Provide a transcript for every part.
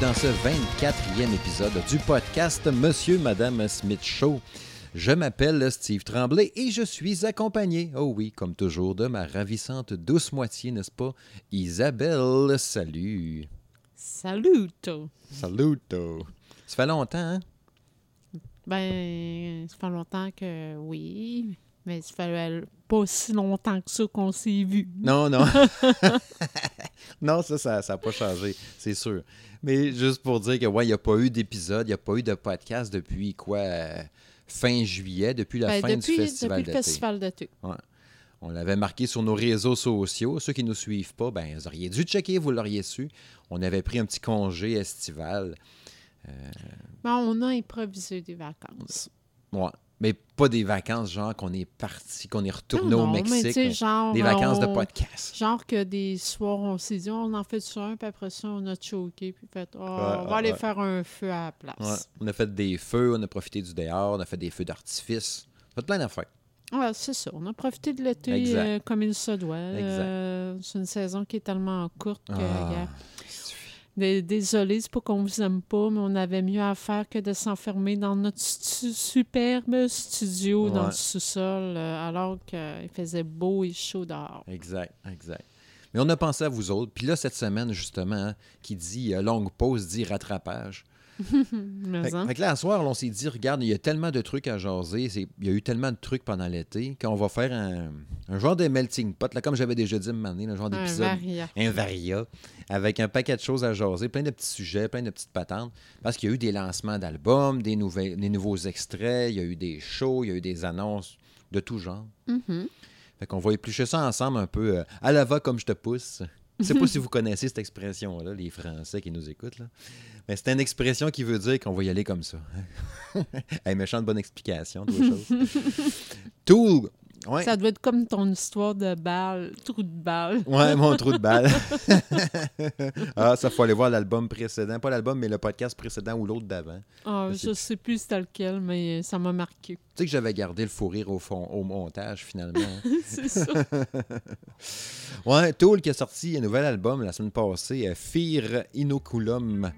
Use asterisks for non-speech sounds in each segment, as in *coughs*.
dans ce 24e épisode du podcast Monsieur Madame Smith Show. Je m'appelle Steve Tremblay et je suis accompagné, oh oui, comme toujours, de ma ravissante douce moitié, n'est-ce pas, Isabelle. Salut. Salut. Salut. Ça fait longtemps, hein? Ben, ça fait longtemps que oui, mais ça fait pas aussi longtemps que ça qu'on s'est vu. Non, non. *laughs* *laughs* non, ça, ça n'a pas changé, c'est sûr. Mais juste pour dire que, ouais, il n'y a pas eu d'épisode, il n'y a pas eu de podcast depuis quoi? euh, fin juillet, depuis la Ben, fin depuis, du festival depuis le festival d'été. On l'avait marqué sur nos réseaux sociaux. Ceux qui ne nous suivent pas, ben, vous auriez dû checker, vous l'auriez su. On avait pris un petit congé estival. Ben, on a improvisé des vacances. Ouais. Mais pas des vacances, genre qu'on est parti, qu'on est retourné Non, au non, Mexique. mais genre, des vacances de podcast. Genre que des soirs, on s'est dit, on en fait ça un, puis après ça, on a choqué, puis fait, oh, on ouais, va aller ouais. faire un feu à la Ouais. place. On a fait des feux, on a profité du dehors, on a fait des feux d'artifice. On a fait plein d'affaires. Ouais, c'est ça. On a profité de l'été euh, comme il se doit. Exact. Euh, c'est une saison qui est tellement courte que, Ah, Désolé, c'est pas qu'on vous aime pas, mais on avait mieux à faire que de s'enfermer dans notre stu- superbe studio dans le sous-sol, euh, alors qu'il faisait beau et chaud dehors. Exact, exact. Mais on a pensé à vous autres. Puis là, cette semaine, justement, hein, qui dit euh, longue pause, dit rattrapage. *laughs* Fait, fait que là, à soir, on s'est dit, regarde, il y a tellement de trucs à jaser, il y a eu tellement de trucs pendant l'été qu'on va faire un, un genre de melting pot, là, comme j'avais déjà dit un un genre Un d'épisode, varia. un varia, avec un paquet de choses à jaser, plein de petits sujets, plein de petites patentes, parce qu'il y a eu des lancements d'albums, des, des nouveaux extraits, il y a eu des shows, il y a eu des annonces de tout genre. Mhm. Fait qu'on va éplucher ça ensemble un peu euh, à la va comme je te pousse. Je sais pas si vous connaissez cette expression-là, les Français qui nous écoutent. Là. Mais c'est une expression qui veut dire qu'on va y aller comme ça. *laughs* hey, méchante bonne explication, deux choses. *laughs* Tool. Ouais. Ça doit être comme ton histoire de balle, trou de balle. Ouais, mon trou de balle. *laughs* ah, ça, faut aller voir l'album précédent. Pas l'album, mais le podcast précédent ou l'autre d'avant. Ah, Je sais je sais plus c'était lequel, mais ça m'a marqué. Tu sais que j'avais gardé le fou rire au, fond, au montage, finalement. *laughs* c'est ça. *laughs* Ouais, Tool qui a sorti un nouvel album la semaine passée, euh, Fear Inoculum.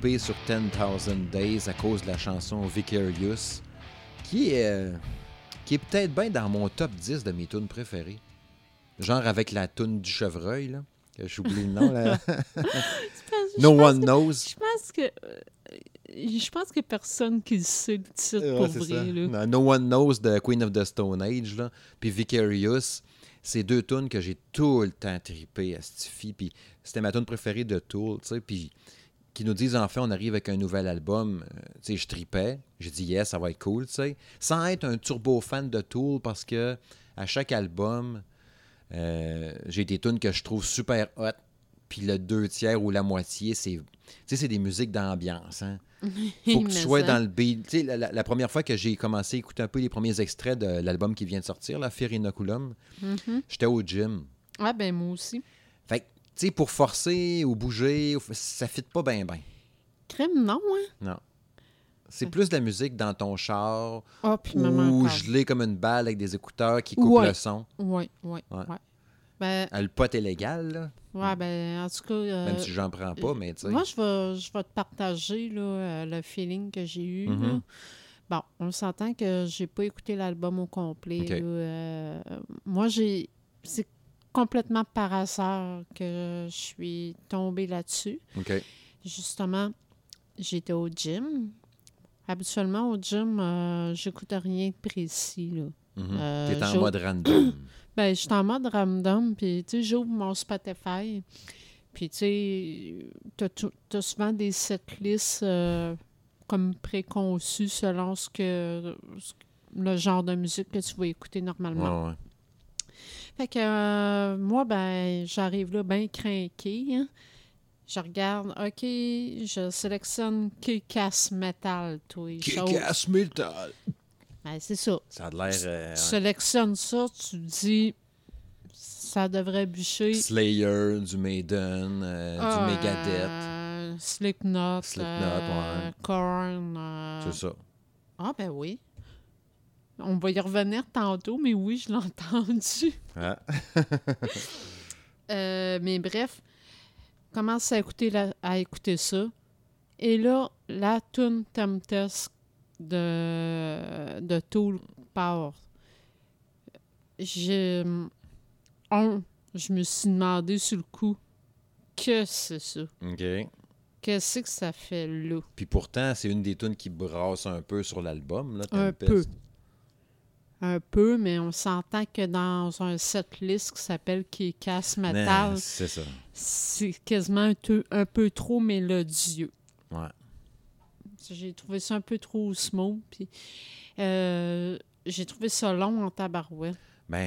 Tripé sur 10,000 Days à cause de la chanson Vicarious, qui est, euh, qui est peut-être bien dans mon top 10 de mes tunes préférées. Genre avec la tune du chevreuil, là, que j'oublie le nom, là. *laughs* No pense One que- Knows. Je pense que. euh, je pense a personne qui le sait le titre Ouais, pour vrai. Là. No no One Knows de Queen of the Stone Age, là. Puis Vicarious, c'est deux tunes que j'ai tout le temps trippé à Stiffy. Puis c'était ma tune préférée de Tool, tu sais. Puis qui nous disent enfin, on arrive avec un nouvel album. Euh, tu sais, je tripais. J'ai dit yes, ça va être cool, tu sais. Sans être un turbo fan de Tool parce que à chaque album, euh, j'ai des tunes que je trouve super hot. Puis le deux tiers ou la moitié, c'est. Tu sais, c'est des musiques d'ambiance, hein. *laughs* faut que tu sois ça. dans le beat. Tu sais, la, la- la première fois que j'ai commencé à écouter un peu les premiers extraits de l'album qui vient de sortir, la Fear Inoculum, Mhm. j'étais au gym. Ah, ben moi aussi. Fait sais, pour forcer ou bouger, ou ça fit pas bien, bien. Crème, non, hein? Non. C'est plus de la musique dans ton char Ah, puis ou encore. gelé comme une balle avec des écouteurs qui coupent Ouais. le son. Oui, oui, Ouais. oui. Ben, Ah, Le pot est légal, là. ouais, ben, en tout cas. euh, Même si j'en prends pas, mais tu sais. Moi, je vais, je vais te partager là, euh, le feeling que j'ai eu. là. Mhm. Bon, on s'entend que j'ai pas écouté l'album au complet. Là. Euh, moi, j'ai. C'est complètement par hasard que je suis tombée là-dessus. Justement, j'étais au gym. Habituellement, au gym, euh, j'écoute rien de précis. Là. Euh, T'es en mode random. *coughs* Ben, je suis en mode random, puis tu sais, j'ouvre mon Spotify, puis tu sais, t'as souvent des setlists euh, comme préconçus selon ce que ce- le genre de musique que tu vas écouter normalement. Ouais, ouais. Fait que euh, moi, ben, j'arrive là bien craqué. hein. Je regarde, OK, je sélectionne Kick-Ass Metal, toi. chose. Kick-ass metal. Ben, c'est ça. Ça a l'air... euh, Tu sélectionnes ça, tu dis, ça devrait bûcher. Slayer, du Maiden, euh, Ah, du Megadeth. euh, Slipknot. Slipknot, euh, ouais. Korn. euh, C'est ça. Ah, ben oui. On va y revenir tantôt, mais oui, je l'ai entendu. *laughs* Ah. *laughs* Euh, mais bref, commence à écouter, la- à écouter ça. Et là, la tune Tempest de, de Tool part. J'ai. Un, je me suis demandé sur le coup, que c'est ça? OK. Qu'est-ce que ça fait là? Puis pourtant, c'est une des tunes qui brasse un peu sur l'album, là, Un Tempest. peu. Un peu, mais on s'entend que dans un setlist qui s'appelle Qui casse metal, C'est ça. c'est quasiment un, peu- un peu trop mélodieux. Ouais. J'ai trouvé ça un peu trop smooth. Puis, euh, j'ai trouvé ça long en tabarouette. Ben,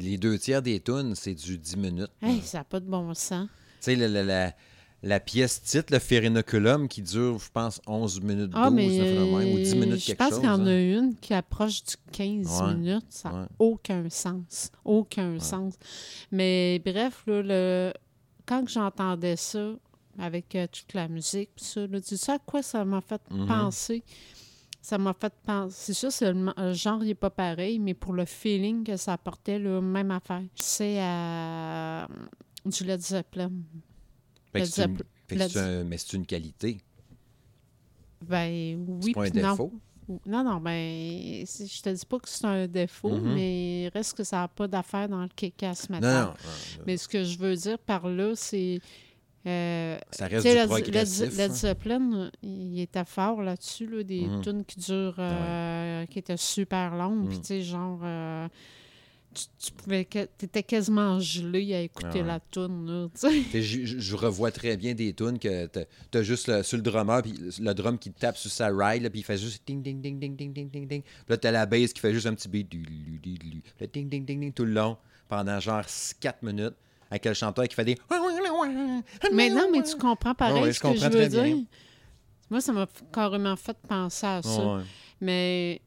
les deux tiers des tunes, c'est du 10 minutes. Hey, ça n'a pas de bon sens. Tu sais, la, la, la, la pièce titre, le Ferinoculum, qui dure, je pense, 11 minutes 12, Ah, mais phénomène, ou 10 minutes je quelque pense chose. qu'il y en a hein. une qui approche du 15 Ouais, minutes. Ça n'a ouais. aucun sens. Aucun sens. Mais bref, là, le... quand j'entendais ça, avec euh, toute la musique, pis ça, là, tu sais à quoi ça m'a fait Mhm. penser? Ça m'a fait penser. C'est sûr, c'est le, genre n'est pas pareil, mais pour le feeling que ça apportait, là, même affaire. C'est à du Led Zeppelin. Fait c'est une- un- mais c'est une qualité. Ben oui, pas un puis non. défaut? Non, non, ben, je te dis pas que c'est un défaut, Mhm. mais reste que ça n'a pas d'affaire dans le kick-ass Non, metal. non, non, Mais ce que je veux dire par là, c'est. euh, Ça reste du progressif. Led hein. Zeppelin, il était fort là-dessus, là, des Mhm. tunes qui durent, euh, qui étaient super longues, puis Mhm. tu sais, genre, euh, tu, pouvais que, étais quasiment gelé à écouter ah ouais. la toune. Je, revois très bien des tunes que tu as juste sur le drummer, puis le drum qui tape sur sa ride, puis il fait juste ding, ding, ding, ding, ding, ding, ding, ding. Puis là, tu as la bass qui fait juste un petit beat, ding, ding, ding, tout le long, pendant genre 4 minutes, avec le chanteur qui fait des. *laughs* Mais non, mais tu comprends pareil ce que je veux dire. Moi, ça m'a carrément fait penser à ça. Mais.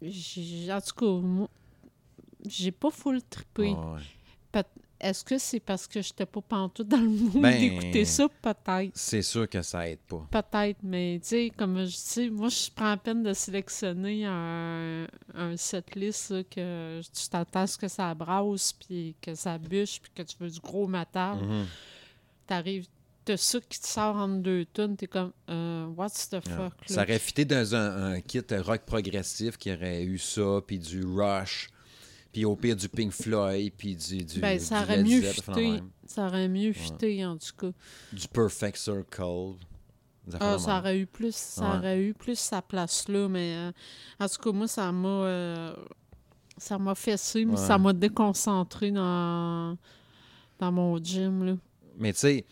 En tout cas, j'ai pas full trippé. Ouais. Est-ce que c'est parce que j'étais pas pantoute dans le *laughs* mood Ben- d'écouter ça? Peut-être. C'est sûr que ça aide pas. Peut-être, mais tu sais, comme je dis, moi, je prends la peine de sélectionner un, un setlist là, que tu t'attends à ce que ça brasse, puis que ça bûche, puis que tu veux du gros métal. Mhm. T'arrives, t'as ça qui te sort entre deux tonnes, t'es comme, euh, what's the Ouais. fuck, Ça là? aurait fité dans un, un kit rock progressif qui aurait eu ça, puis du Rush, puis au pire du Pink Floyd, puis du, du, Ben, du ça aurait mieux fité. Ça aurait mieux fité, en tout cas. du Perfect Circle. Ah, ça aurait eu plus, ça Ouais. aurait eu plus sa place là, mais euh, en tout cas, moi, ça m'a euh, ça m'a fessé, mais Ouais. ça m'a déconcentré dans, dans mon gym, là. Mais tu sais,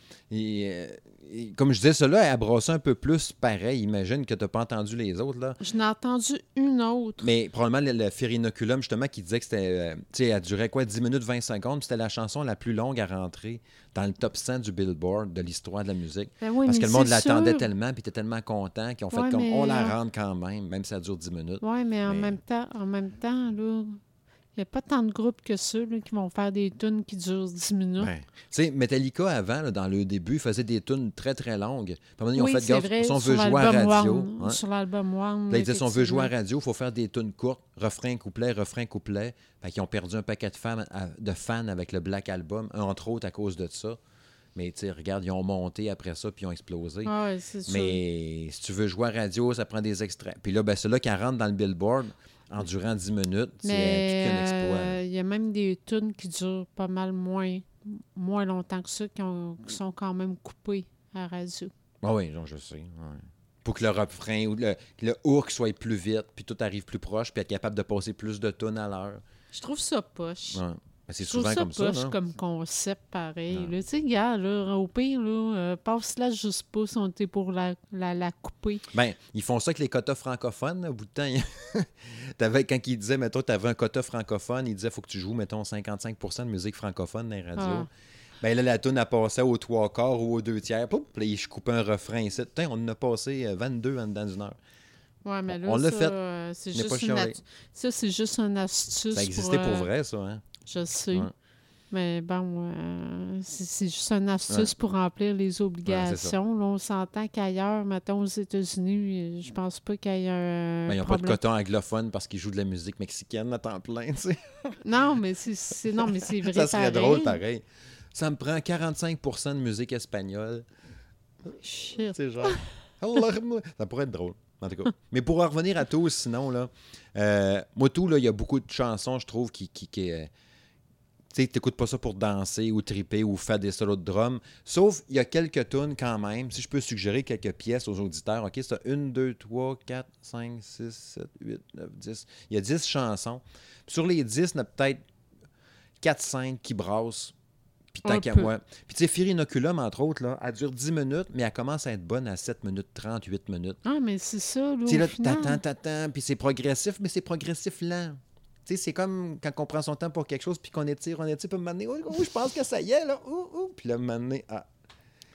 comme je disais, cela elle brossé un peu plus pareil. Imagine que tu n'as pas entendu les autres. là. Je n'ai entendu une autre. Mais probablement le, le Ferinoculum, justement, qui disait que c'était. euh, tu sais, elle durait quoi, 10 minutes 20 secondes. C'était la chanson la plus longue à rentrer dans le top 100 du Billboard de l'histoire de la musique. Ben oui, Parce que le monde l'attendait tellement, puis était tellement content qu'ils ont fait comme on la rentre quand même, même si ça dure 10 minutes. Oui, mais en Mais- même temps, en même temps, là, Il n'y a pas tant de groupes que ceux là, qui vont faire des tunes qui durent 10 minutes. Ben, tu sais, Metallica, avant, là, dans le début, faisait des tunes très, très longues. Puis ils ont oui, fait gaffe, vrai. si on veut jouer à radio. One, hein. Sur l'album One. Là, ils disaient, si on veut jouer à radio, il faut faire des tunes courtes, refrain, couplet, refrain, couplet. Fait qu'ils ont perdu un paquet de fans, de fans avec le Black Album, entre autres à cause de ça. Mais tu regarde, ils ont monté après ça, puis ils ont explosé. Ah ouais, c'est sûr. Mais si tu veux jouer à radio, ça prend des extraits. Puis là, ben, ceux-là qui rentrent dans le billboard en durant 10 minutes, c'est qu'un exploit. euh, il y a même des tunes qui durent pas mal moins, moins longtemps que ça, qui, ont- qui sont quand même coupées à radio. Ah oui, je sais. ouais. Pour que le refrain ou le, que le hook soit plus vite, puis tout arrive plus proche, puis être capable de passer plus de tonnes à l'heure. Je trouve ça poche. Ouais. Ben, c'est souvent ça comme ça. poche non? comme concept pareil. Tu sais, gars, là, au pire, là, euh, passe-la juste pas si on était pour la, la, la couper. Ben, ils font ça avec les quotas francophones. là, Au bout de temps, il- *laughs* T'avais- quand ils disaient, mettons, tu avais un quota francophone, ils disaient, faut que tu joues, mettons, 55% de musique francophone dans les radios. Ah. Ben là, la tune a passé aux trois quarts ou aux deux tiers. Poup, puis là, je coupais un refrain ici. Putain, on en a passé euh, 22 en dedans d'une heure. Ouais, mais là, On l'a fait. euh, c'est juste une juste une astuce. Ça existait pour euh, vrai, ça. Hein? Je sais. Ouais. Mais bon, euh, c'est juste une astuce pour remplir les obligations. Là, on s'entend qu'ailleurs, mettons aux États-Unis, je pense pas qu'il y ait un. Ben, ils n'ont pas de coton anglophone parce qu'ils jouent de la musique mexicaine à temps plein. *laughs* tu sais. Non, mais c'est- non, mais c'est vrai. ça serait pareil. drôle, pareil. Ça me prend 45% de musique espagnole. Shit. C'est genre. ça pourrait être drôle. En tout cas. *laughs* Mais pour en revenir à tous, sinon, là, euh, moi, tout, là, il y a beaucoup de chansons, je trouve, qui. qui, qui, euh, tu sais, t'écoutes pas ça pour danser ou triper ou faire des solos de drum. Sauf, il y a quelques tunes quand même. Si je peux suggérer quelques pièces aux auditeurs, OK, c'est 1, 2, 3, 4, 5, 6, 7, 8, 9, 10. Il y a 10 chansons. Sur les 10, il y en a peut-être 4, 5 qui brassent. Puis tant qu'à moi. Puis tu sais, Fear Inoculum, entre autres, là, elle dure 10 minutes, mais elle commence à être bonne à 7 minutes 30, 8 minutes. Ah, mais c'est ça, là. Tu sais, là, t'attends, t'attends, puis c'est progressif, mais c'est progressif lent. Tu sais, c'est comme quand on prend son temps pour quelque chose, puis qu'on étire, on étire, puis un donné, oh, oh, je pense que ça y est, là, oh, oh. Puis là, un ah,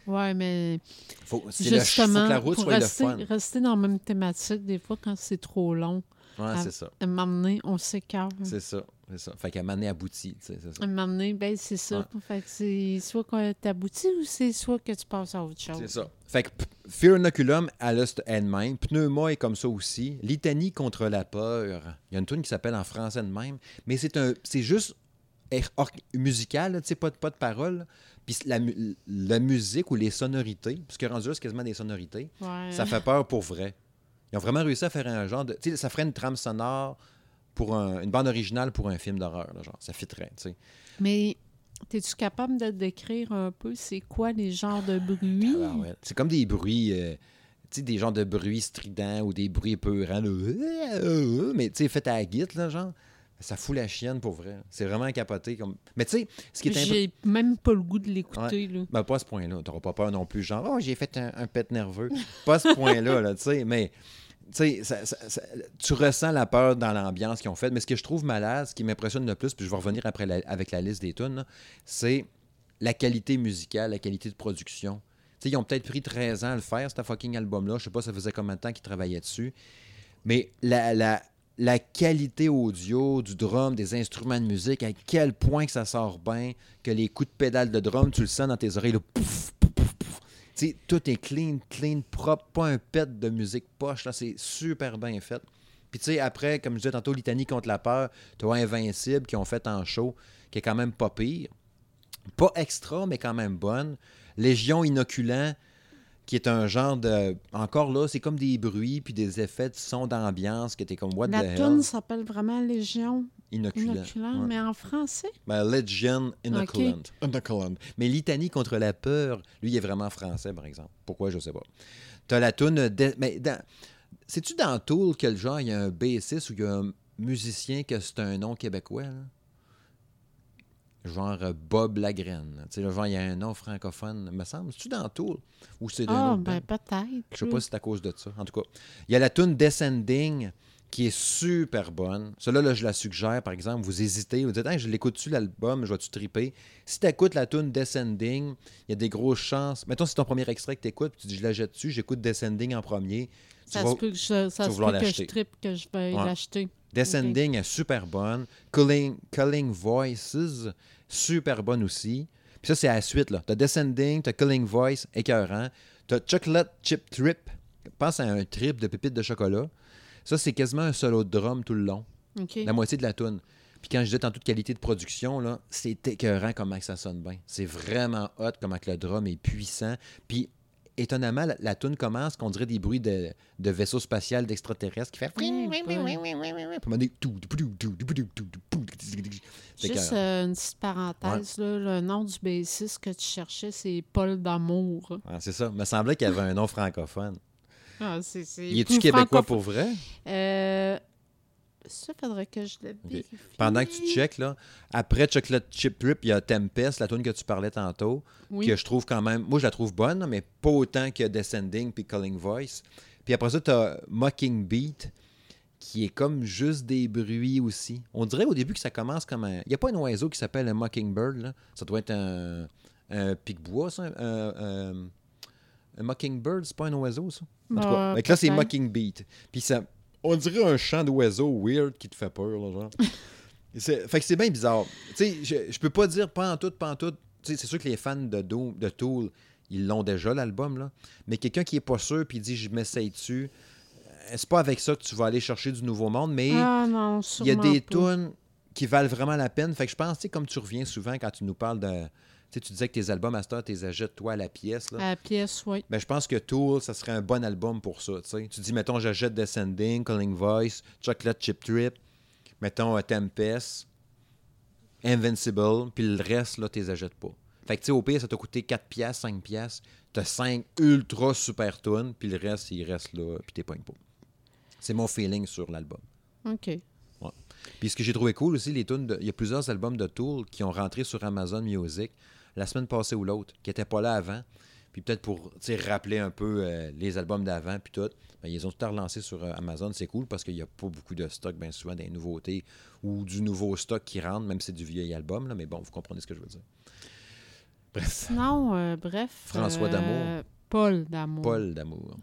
Ouais, mais faut, c'est le, faut justement, que la route pour soit rester, le fun. rester dans la même thématique, des fois, quand c'est trop long, Ouais, c'est ça, à un moment donné, on s'écarte. c'est ça, c'est ça. Fait qu'à un moment donné, abouti, c'est ça. À un moment donné, ben, c'est ça. Ouais. Fait que c'est soit que t'aboutis ou c'est soit que tu passes à autre chose. C'est ça. Fait que Fear Inoculum, elle a cette elle-même. Pneuma est comme ça aussi. Litanie contre la peur. Il y a une tune qui s'appelle en français de même. Mais c'est un, c'est juste er- musical, tu sais, pas, de- pas de paroles. Puis la, la musique ou les sonorités, parce que rendu là, c'est quasiment des sonorités, Ouais. ça fait peur pour vrai. Ils ont vraiment réussi à faire un genre de. Tu sais, ça ferait une trame sonore pour un- une bande originale pour un film d'horreur, là, genre. Ça fitterait, tu sais. Mais es-tu capable de décrire un peu c'est quoi les genres de bruits? Ah ouais. C'est comme des bruits, euh, tu sais, des genres de bruits stridents ou des bruits peurants, là. mais tu sais, fait à la guite, là, genre. Ça fout la chienne pour vrai. C'est vraiment capoté. Comme... Mais tu sais, ce qui est un peu. J'ai même pas le goût de l'écouter. là. Ben, pas à ce point-là. T'auras pas peur non plus, genre, oh, j'ai fait un, un pet nerveux. pas à ce point-là, là, tu sais. Mais, tu ressens la peur dans l'ambiance qu'ils ont faite. Mais ce que je trouve malade, ce qui m'impressionne le plus, puis je vais revenir après avec la liste des tunes, c'est la qualité musicale, la qualité de production. Ils ont peut-être pris 13 ans à le faire, ce fucking album-là. Je sais pas, ça faisait combien de temps qu'ils travaillaient dessus. Mais la, qualité audio du drum, des instruments de musique, à quel point ça sort bien, que les coups de pédale de drum, tu le sens dans tes oreilles, là, pouf, pouf, pouf, pouf. Tu sais, tout est clean, clean, propre, pas un pet de musique poche, là, c'est super bien fait. Puis tu sais, après, comme je disais tantôt, Litanie contre la peur, tu Invincible qui ont fait en show, qui est quand même pas pire. Pas extra, mais quand même bonne. Légion inoculant, qui est un genre de. Encore là, c'est comme des bruits puis des effets de son d'ambiance qui étaient comme What the La tune s'appelle vraiment Légion Inoculant. inoculant, Ouais. mais en français? Ben, Legion Inoculant. Inoculant. Mais Litanie contre la peur, lui, il est vraiment français, par exemple. Pourquoi, je sais pas. T'as la tune. de- Mais dans... sais-tu dans Tool quel genre il y a un bassiste ou il y a un musicien que c'est un nom québécois? là? Genre euh, Bob Lagraine. Tu sais, le genre, il y a un nom francophone, me semble. C'est-tu dans Tool? Ou c'est d'un Ah, autre ben peut-être. Je sais pas si c'est à cause de ça. En tout cas, il y a la tune Descending qui est super bonne. Celle-là, là, je la suggère, par exemple. Vous hésitez, vous dites, Hey, je l'écoute-tu l'album, je vais-tu triper? Si tu écoutes la tune Descending, il y a des grosses chances. Mettons, c'est ton premier extrait que tu écoutes, puis tu dis, je la jette dessus, j'écoute Descending en premier. Tu Ça vas- se peut que je, ça se peut que je trippe, que je vais Ouais. l'acheter. Descending est super bonne. Culling, Culling Voices, super bonne aussi. Puis ça, c'est à la suite. là. T'as Descending, t'as Culling Voice, écœurant. T'as Chocolate Chip Trip. Pense à un trip de pépites de chocolat. Ça, c'est quasiment un solo de drum tout le long. La moitié de la tune. Puis quand je dis en toute qualité de production, c'est écœurant comment ça sonne bien. C'est vraiment hot comment le drum est puissant. Puis étonnamment, la, la tune commence qu'on dirait des bruits de, de vaisseau spatial d'extraterrestres qui fait. Juste euh, une petite parenthèse, là, le nom du bassiste que tu cherchais, c'est Paul D'Amour. C'est ça. Il me semblait qu'il y avait un nom francophone. Ah, c'est, c'est Il est-tu québécois pour vrai? Euh, ça, faudrait que je le vérifie. Pendant que tu checkes, là, après Chocolate Chip Trip, il y a Tempest, la tune que tu parlais tantôt, Oui. que je trouve quand même... Moi, je la trouve bonne, mais pas autant que Descending puis Calling Voice. Puis après ça, tu as Mocking Beat, qui est comme juste des bruits aussi. On dirait au début que ça commence comme un... Il n'y a pas un oiseau qui s'appelle un Mockingbird, là. Ça doit être un, un pic-bois, ça. Un, un- un Mockingbird, c'est pas un oiseau, ça? En tout cas, Bah, là, c'est. Mocking Beat. Puis ça... On dirait un chant d'oiseau weird qui te fait peur, là, genre. *laughs* C'est- fait que c'est bien bizarre. Tu sais, je, je peux pas dire pas en tout, pas en tout. Tu sais, c'est sûr que les fans de, de Tool, ils l'ont déjà, l'album, là. Mais quelqu'un qui est pas sûr puis dit je m'essaye dessus, euh, c'est pas avec ça que tu vas aller chercher du nouveau monde, mais Ah non, il y a des tunes qui valent vraiment la peine. Fait que je pense, tu sais, comme tu reviens souvent quand tu nous parles de. Tu sais, tu disais que tes albums à Star, tu les achètes toi à la pièce, là. À la pièce, oui. Ben, je pense que Tool, ça serait un bon album pour ça. tu dis, mettons, j'achète Descending, Calling Voice, Chocolate Chip Trip, mettons euh, Tempest, Invincible, puis le reste, là, tu les achètes pas. Fait que, tu sais, au pire, ça t'a coûté 4 piastres, 5 piastres. T'as 5 ultra super tunes, puis le reste, il reste là, puis t'es pas pas. C'est mon feeling sur l'album. OK. Puis ce que j'ai trouvé cool aussi, les tunes, de- il y a plusieurs albums de Tool qui ont rentré sur Amazon Music la semaine passée ou l'autre, qui n'étaient pas là avant. Puis peut-être pour rappeler un peu euh, les albums d'avant, puis tout, ben, ils ont tout relancé sur euh, Amazon. C'est cool parce qu'il n'y a pas beaucoup de stock, bien souvent des nouveautés ou du nouveau stock qui rentre, même si c'est du vieil album. Là, mais bon, vous comprenez ce que je veux dire. Bref, Sinon, euh, bref. François D'Amour. Paul D'Amour. Paul d'amour.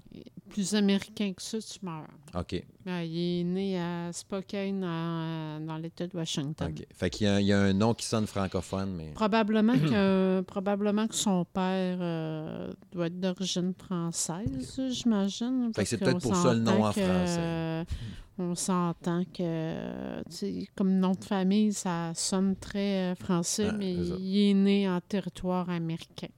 Plus américain que ça, tu meurs. OK. Ben, il est né à Spokane, en- dans l'État de Washington. OK. Fait qu'il y, a- il y a un nom qui sonne francophone, mais. Probablement, *clears throat* que, probablement que son père euh, doit être d'origine française, j'imagine. Fait que c'est peut-être pour ça le nom en que, français. euh, on s'entend que, comme nom de famille, ça sonne très euh, français, Ah, mais il est né en territoire américain.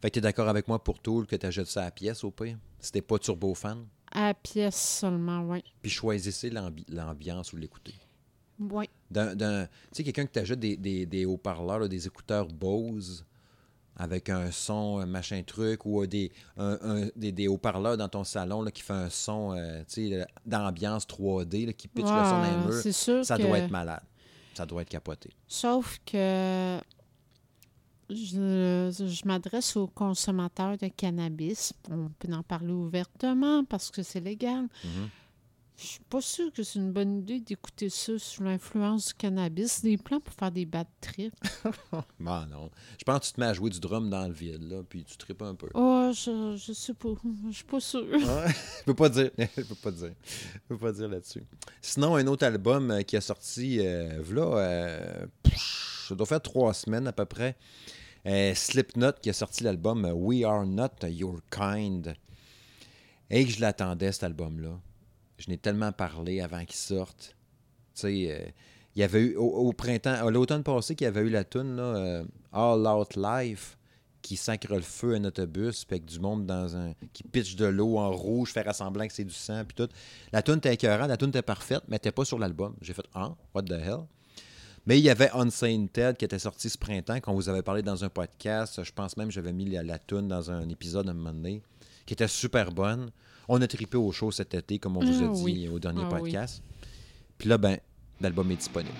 Fait que tu es d'accord avec moi pour Tool que tu achètes ça à pièce au pire? Si t'es pas turbo fan? À pièce seulement, oui. Puis choisissez l'ambi- l'ambiance ou l'écouter. Oui. D'un- d'un- Tu sais, quelqu'un qui t'achète des, des, des haut-parleurs, des écouteurs Bose avec un son, un machin truc, ou des, un- un- des, des haut-parleurs dans ton salon là, qui fait un son euh, d'ambiance 3D, là, qui pitch le son dans les murs, ça que- doit être malade. Ça doit être capoté. Sauf que je, je m'adresse aux consommateurs de cannabis. On peut en parler ouvertement parce que c'est légal. Mhm. Je suis pas sûre que c'est une bonne idée d'écouter ça sous l'influence du cannabis. Des plans pour faire des bad trips. *laughs* Bon, non. Je pense que tu te mets à jouer du drum dans le vide, là, puis tu tripes un peu. Oh, je, je sais pas. Je suis pas sûre. Ouais, je peux pas dire. *laughs* Je peux pas dire. Je peux pas dire là-dessus. Sinon, un autre album euh, qui a sorti, euh, euh, ça doit faire trois semaines à peu près. Euh, Slipknot qui a sorti l'album We Are Not Your Kind. Et que je l'attendais, cet album-là. Je n'ai tellement parlé avant qu'il sorte. Tu sais, euh, il y avait eu au, printemps, à l'automne passé, qu'il y avait eu la tune là, euh, All Out Life qui sacre le feu à un autobus, avec du monde dans un. qui pitch de l'eau en rouge, faire semblant que c'est du sang, puis tout. La tune était écœurante, la tune était parfaite, mais n'était pas sur l'album. J'ai fait Ah, what the hell? Mais il y avait Unsane Ted qui était sorti ce printemps, qu'on vous avait parlé dans un podcast. Je pense même que j'avais mis la, la dans un épisode un moment donné, qui était super bonne. On a trippé au show cet été, comme on vous a Ah dit oui. au dernier Ah oui. podcast. Puis là, ben, l'album est disponible.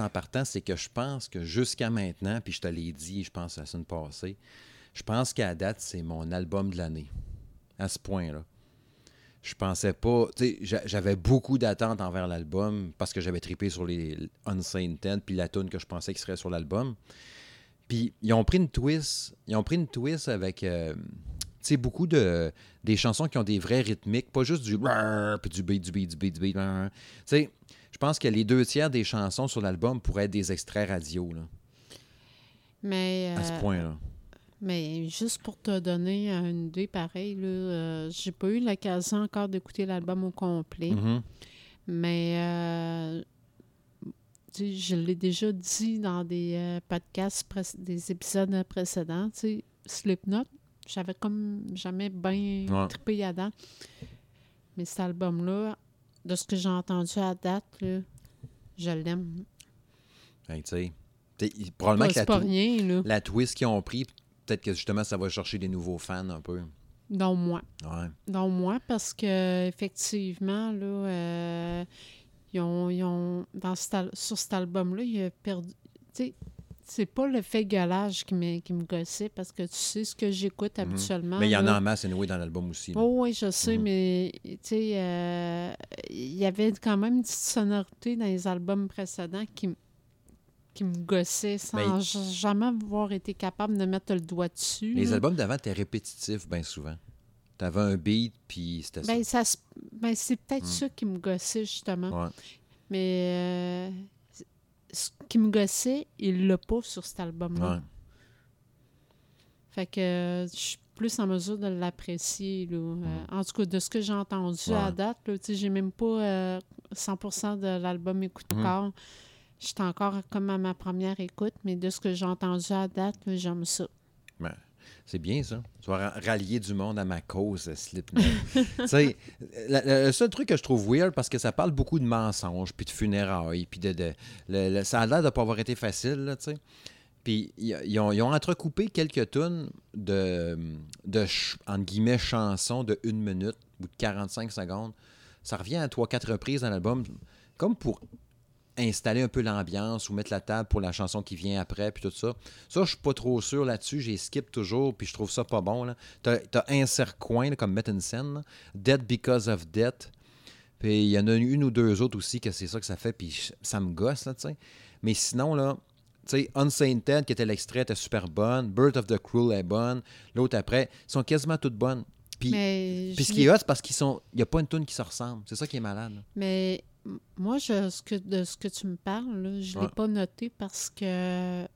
En partant, c'est que je pense que jusqu'à maintenant, puis je te l'ai dit, je pense la semaine passée, je pense qu'à date, c'est mon album de l'année. À ce point-là. Je pensais pas. Tu sais, j'a- j'avais beaucoup d'attentes envers l'album parce que j'avais trippé sur les Unsane Ten puis la tune que je pensais qu'il serait sur l'album. Puis ils ont pris une twist. Ils ont pris une twist avec. euh, tu sais, beaucoup de. Des chansons qui ont des vrais rythmiques, pas juste du. Puis du beat, du beat, du beat, du beat. Tu sais, pense que les deux tiers des chansons sur l'album pourraient être des extraits radio, là, Mais, à ce euh, point-là. mais juste pour te donner une idée pareille, euh, j'ai pas eu l'occasion encore d'écouter l'album au complet. Mhm. Mais euh, je l'ai déjà dit dans des euh, podcasts, des épisodes précédents. Slipknot, j'avais comme jamais bien Ouais. trippé là-dedans. Mais cet album-là, de ce que j'ai entendu à date, là, je l'aime. Fait que, tu sais, probablement que la, C'est pas twi- rien, là, la twist qu'ils ont pris, peut-être que justement ça va chercher des nouveaux fans un peu. dont moi. Ouais. dont moi, parce que effectivement, là, euh, ils ont, ils ont- dans cet sur cet album-là, il a perdu. Tu sais, c'est pas le fait gueulage qui me, qui me gossait, parce que tu sais ce que j'écoute Mhm. habituellement. Mais il y en a en masse, anyway, dans l'album aussi. là. Oh oui, je sais, Mhm. mais tu sais, euh, il y avait quand même une petite sonorité dans les albums précédents qui, qui me gossait sans Mais- j- jamais avoir été capable de mettre le doigt dessus. Les là. albums d'avant étaient répétitifs bien souvent. T'avais un beat, puis c'était ça. Ben, ça ben, c'est peut-être Mm. ça qui me gossait, justement. Ouais. Mais euh, ce qui me gossait, il l'a pas sur cet album-là. Ouais. Fait que euh, je suis plus en mesure de l'apprécier. Euh, en tout cas, de ce que j'ai entendu Mm. Ouais. à date, j'ai même pas euh, 100% de l'album Mhm. encore. J'étais encore comme à ma première écoute, mais de ce que j'ai entendu à date, j'aime ça. Ben, c'est bien ça. Tu vas ra- rallier du monde à ma cause, Slipknot. *laughs* le seul truc que je trouve weird, parce que ça parle beaucoup de mensonges, puis de funérailles, puis de. ça a l'air de pas avoir été facile, tu sais. Puis ils ont, entrecoupé quelques tunes de, entre guillemets, chansons de une minute ou de 45 secondes. Ça revient à trois, quatre reprises dans l'album, comme pour installer un peu l'ambiance ou mettre la table pour la chanson qui vient après, puis tout ça. Ça, je suis pas trop sûr là-dessus. J'ai skip toujours, puis je trouve ça pas bon. là. T'as t'as Insert Coin, là, comme mettre une scène. là. Dead Because of Death. Puis il y en a une ou deux autres aussi que c'est ça que ça fait, puis ça me gosse, là, tu sais. Mais sinon, là, tu sais, Unsainted, qui était l'extrait, était super bonne. Birth of the Cruel est bonne. L'autre après, ils sont quasiment toutes bonnes. Puis, puis ce qui est hot, c'est parce qu'ils sont. Il n'y a pas une tune qui se ressemble. C'est ça qui est malade. là. Mais moi, je, ce que, de ce que tu me parles, là, je ne l'ai pas noté parce que tu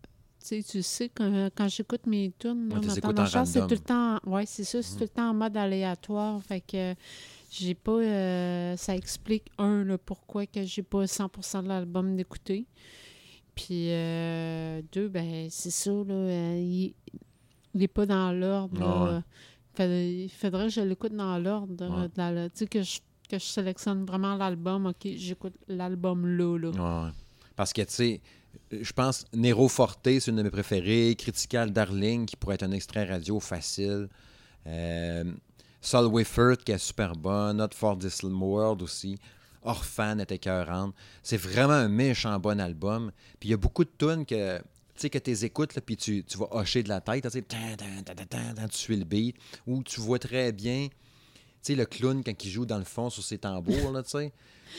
sais, tu sais, quand, quand j'écoute mes tunes, Ouais, le c'est tout le temps. Ouais, c'est ça, c'est tout le temps en mode aléatoire. Fait que j'ai pas. euh, ça explique, un, là, pourquoi que j'ai pas 100% de l'album d'écouter. Puis, euh, deux, ben, c'est ça, là. euh, il n'est pas dans l'ordre. Ah ouais. Il faudrait que je l'écoute dans l'ordre. Tu sais, que je, que je sélectionne vraiment l'album. OK, j'écoute l'album là, là. Parce que, tu sais, je pense Nero Forte, c'est une de mes préférées. Critical Darling, qui pourrait être un extrait radio facile. Euh, Sol Wifford, qui est super bonne. Not for This World aussi. Orphan était écœurante. C'est vraiment un méchant bon album. Puis il y a beaucoup de tunes que. Tu sais, que tu les écoutes, puis tu, tu vas hocher de la tête, tu sais, tu suis le beat, ou tu vois très bien, sais, le clown quand il joue dans le fond sur ses tambours, là, tu sais,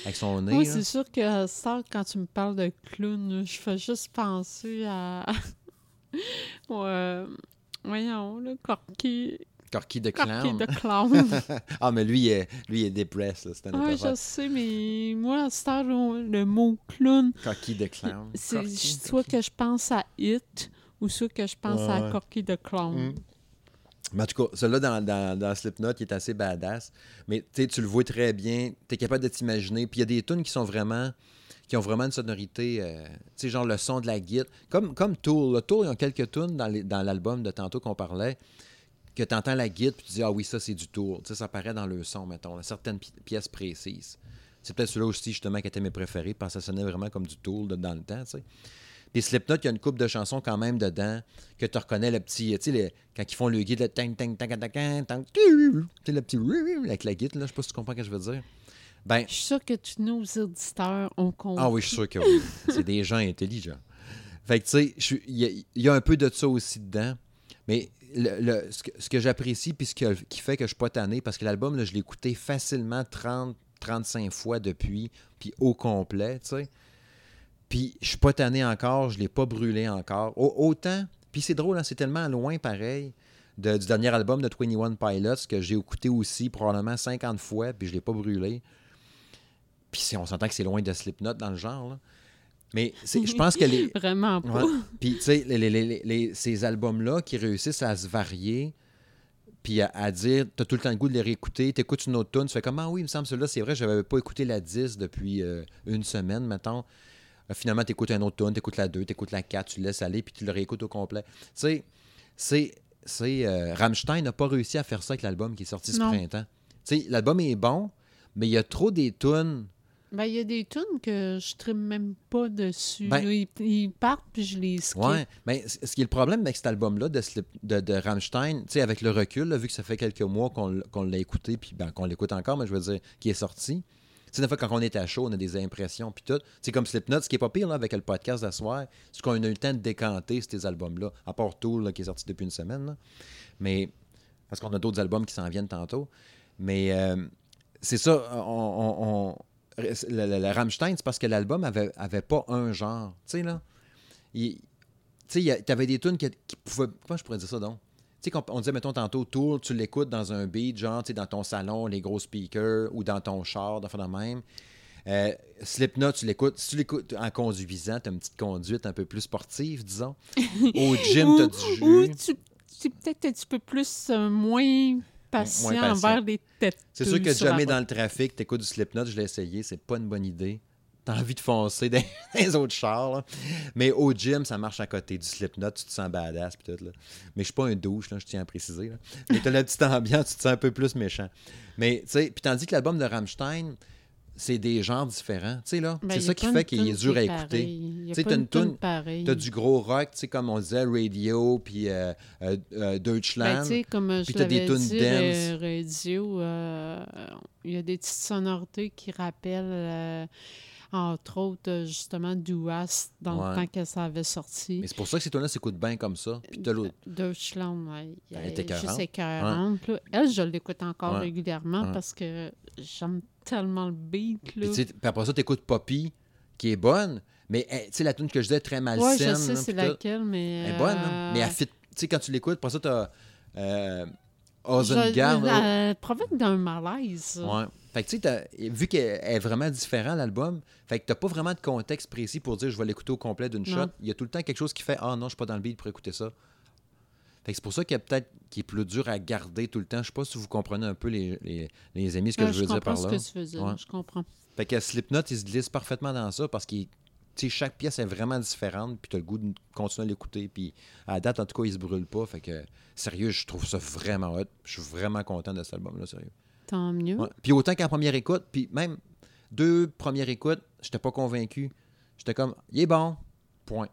avec son nez. Oui, c'est sûr que ça, quand tu me parles de clown, je fais juste penser à. *laughs* ouais, voyons, le Corky. Corky de Corky clown. de clown. *laughs* ah, mais lui, il est, lui, il est depressed, là, c'est un autre Oui, affaire. je sais, mais moi, à ce temps le mot clown, Corky de clown. c'est soit que je pense à It ou soit que je pense Ouais, à. Corky de clown. Mm. Mais en tout cas, celui-là dans, dans, Slipknot, il est assez badass. Mais tu le vois très bien, tu es capable de t'imaginer. Puis il y a des tunes qui sont vraiment qui ont vraiment une sonorité, euh, tu sais, genre le son de la guitare. Comme, comme Tool. Le Tool, ils ont quelques tunes dans, l'album de tantôt qu'on parlait, que tu entends la guitare, puis tu dis, ah oui, ça, c'est du Tool. Tu sais, ça paraît dans le son, mettons, là, certaines pi- pièces précises. C'est peut-être celui-là aussi, justement, qui était mes préférés, parce que ça sonnait vraiment comme du Tool dans le temps, tu sais. Puis Slipknot, il y a une coupe de chansons quand même dedans que tu reconnais le petit, tu sais, quand ils font le guide, le tang, tang, tang, tang, tang, tang, tu sais, le petit avec la guitare, là, je sais pas si tu comprends ce que je veux dire. Ben, Je suis sûre que tous nos auditeurs ont compris. ah oui, je suis sûr que oui. *laughs* C'est des gens intelligents. Fait que, tu sais, il y, y a un peu de ça aussi dedans. Mais le, le- ce que, que j'apprécie, puis ce que- qui fait que je suis pas tanné, parce que l'album, je l'ai écouté facilement 30, 35 fois depuis, puis au complet, tu sais. Puis je suis pas tanné encore, je l'ai pas brûlé encore. Au- autant, puis c'est drôle, hein, c'est tellement loin pareil de- du dernier album de 21 Pilots que j'ai écouté aussi probablement 50 fois, puis je l'ai pas brûlé. Puis on s'entend que c'est loin de Slipknot dans le genre, là. Mais je pense que les, *laughs* Vraiment pas. Ouais. Puis, tu sais, les, les- les- les- ces albums-là qui réussissent à se varier, puis à, à dire, tu as tout le temps le goût de les réécouter, tu écoutes une autre tune, tu fais comme, ah oui, il me semble, celui-là, c'est vrai, je n'avais pas écouté la 10 depuis euh, une semaine, mettons. Euh, finalement, tu écoutes un autre tune, tu écoutes la 2, tu écoutes la 4, tu le laisses aller, puis tu le réécoutes au complet. Tu sais, c'est. c'est euh, Rammstein n'a pas réussi à faire ça avec l'album qui est sorti ce printemps. Tu sais, l'album est bon, mais il y a trop des tunes. Ben, il y a des tunes que je trime même pas dessus. Ben- ils, ils partent, puis je les skip. Ouais, mais ce qui est le problème avec cet album-là de, de, de Rammstein, tu sais, avec le recul, là, vu que ça fait quelques mois qu'on qu'on l'a écouté, puis ben, qu'on l'écoute encore, mais je veux dire, qui est sorti. Sais, des fois, quand on est à chaud, on a des impressions, puis tout. C'est comme Slipknot, ce qui est pas pire là, avec le podcast d'asseoir, c'est qu'on a eu le temps de décanter ces albums-là, à part Tool, qui est sorti depuis une semaine. Mais, parce qu'on a d'autres albums qui s'en viennent tantôt. Mais euh, c'est ça, on, le, Rammstein, c'est parce que l'album avait, avait pas un genre. Tu sais, là, tu sais, tu avais des tunes qui, qui pouvaient. Comment je pourrais dire ça donc? Tu sais, qu'on- on disait, mettons, tantôt, Tool, tu l'écoutes dans un beat, genre, tu sais, dans ton salon, les gros speakers, ou dans ton char, d'enfin de même. Euh, Slipknot, tu l'écoutes. Si tu l'écoutes en conduisant, tu as une petite conduite un peu plus sportive, disons. *laughs* Au gym, tu as du Ou jus. tu, tu es peut-être un petit peu plus euh, moins patient, Moins patient. envers les têtes. C'est sûr que jamais dans le trafic, tu écoutes du Slipknot, je l'ai essayé, c'est pas une bonne idée. T'as envie de foncer *laughs* dans les autres chars. là. Mais au gym, ça marche à côté du Slipknot, tu te sens badass pis tout. Là. Mais je suis pas un douche, là, je tiens à préciser. Là. Mais t'as la petite ambiance, tu te sens un peu plus méchant. Mais tu sais, puis tandis que l'album de Rammstein, c'est des genres différents. Tu sais, là, Ben, c'est ça qui fait qu'il est dur à écouter. Tu sais, t'as une toune-. T'as du gros rock, tu sais, comme on disait, Radio, puis euh, euh, euh, Deutschland. Ben, comme Puis t'as des tunes dance. radio, il y a des petites sonorités qui rappellent, entre autres, euh, justement, Duas, dans Ouais. le temps que ça avait sorti. Mais c'est pour ça que ces tunes-là s'écoutent bien comme ça. Puis t'as l'autre. Deutschland, ouais, Elle était là. Elle, je l'écoute encore Ouais. régulièrement Ouais. parce que j'aime tellement le beat. Là. Puis, tu sais, puis après ça, tu écoutes Poppy, qui est bonne, mais elle- tu sais, la tune que je disais, très malsaine. ouais, je sais là, c'est puis tout, laquelle, mais. Elle est bonne, hein? mais euh, elle fit. Tu sais, quand tu l'écoutes, après ça, tu as euh, je- Ozengard, là. Provoque d'un malaise. Ouais. Fait que tu sais, vu qu'elle est vraiment différent, l'album, fait que t'as pas vraiment de contexte précis pour dire je vais l'écouter au complet d'une shot. Il y a tout le temps quelque chose qui fait Ah non, je suis pas dans le beat pour écouter ça. Fait que c'est pour ça qu'il y a peut-être qui est plus dur à garder tout le temps. Je sais pas si vous comprenez un peu les, les, les amis ce que Ouais, je veux dire comprends par là. ce que tu veux dire, Ouais. je comprends. Fait que Slipknot, il se glisse parfaitement dans ça parce que chaque pièce est vraiment différente, puis tu as le goût de continuer à l'écouter. Puis à la date, en tout cas, il se brûle pas. Fait que, sérieux, je trouve ça vraiment hot. Je suis vraiment content de cet album-là, sérieux. Tant mieux. Ouais. Puis autant qu'en première écoute, puis même deux premières écoutes, j'étais pas convaincu. J'étais comme, il est bon, point.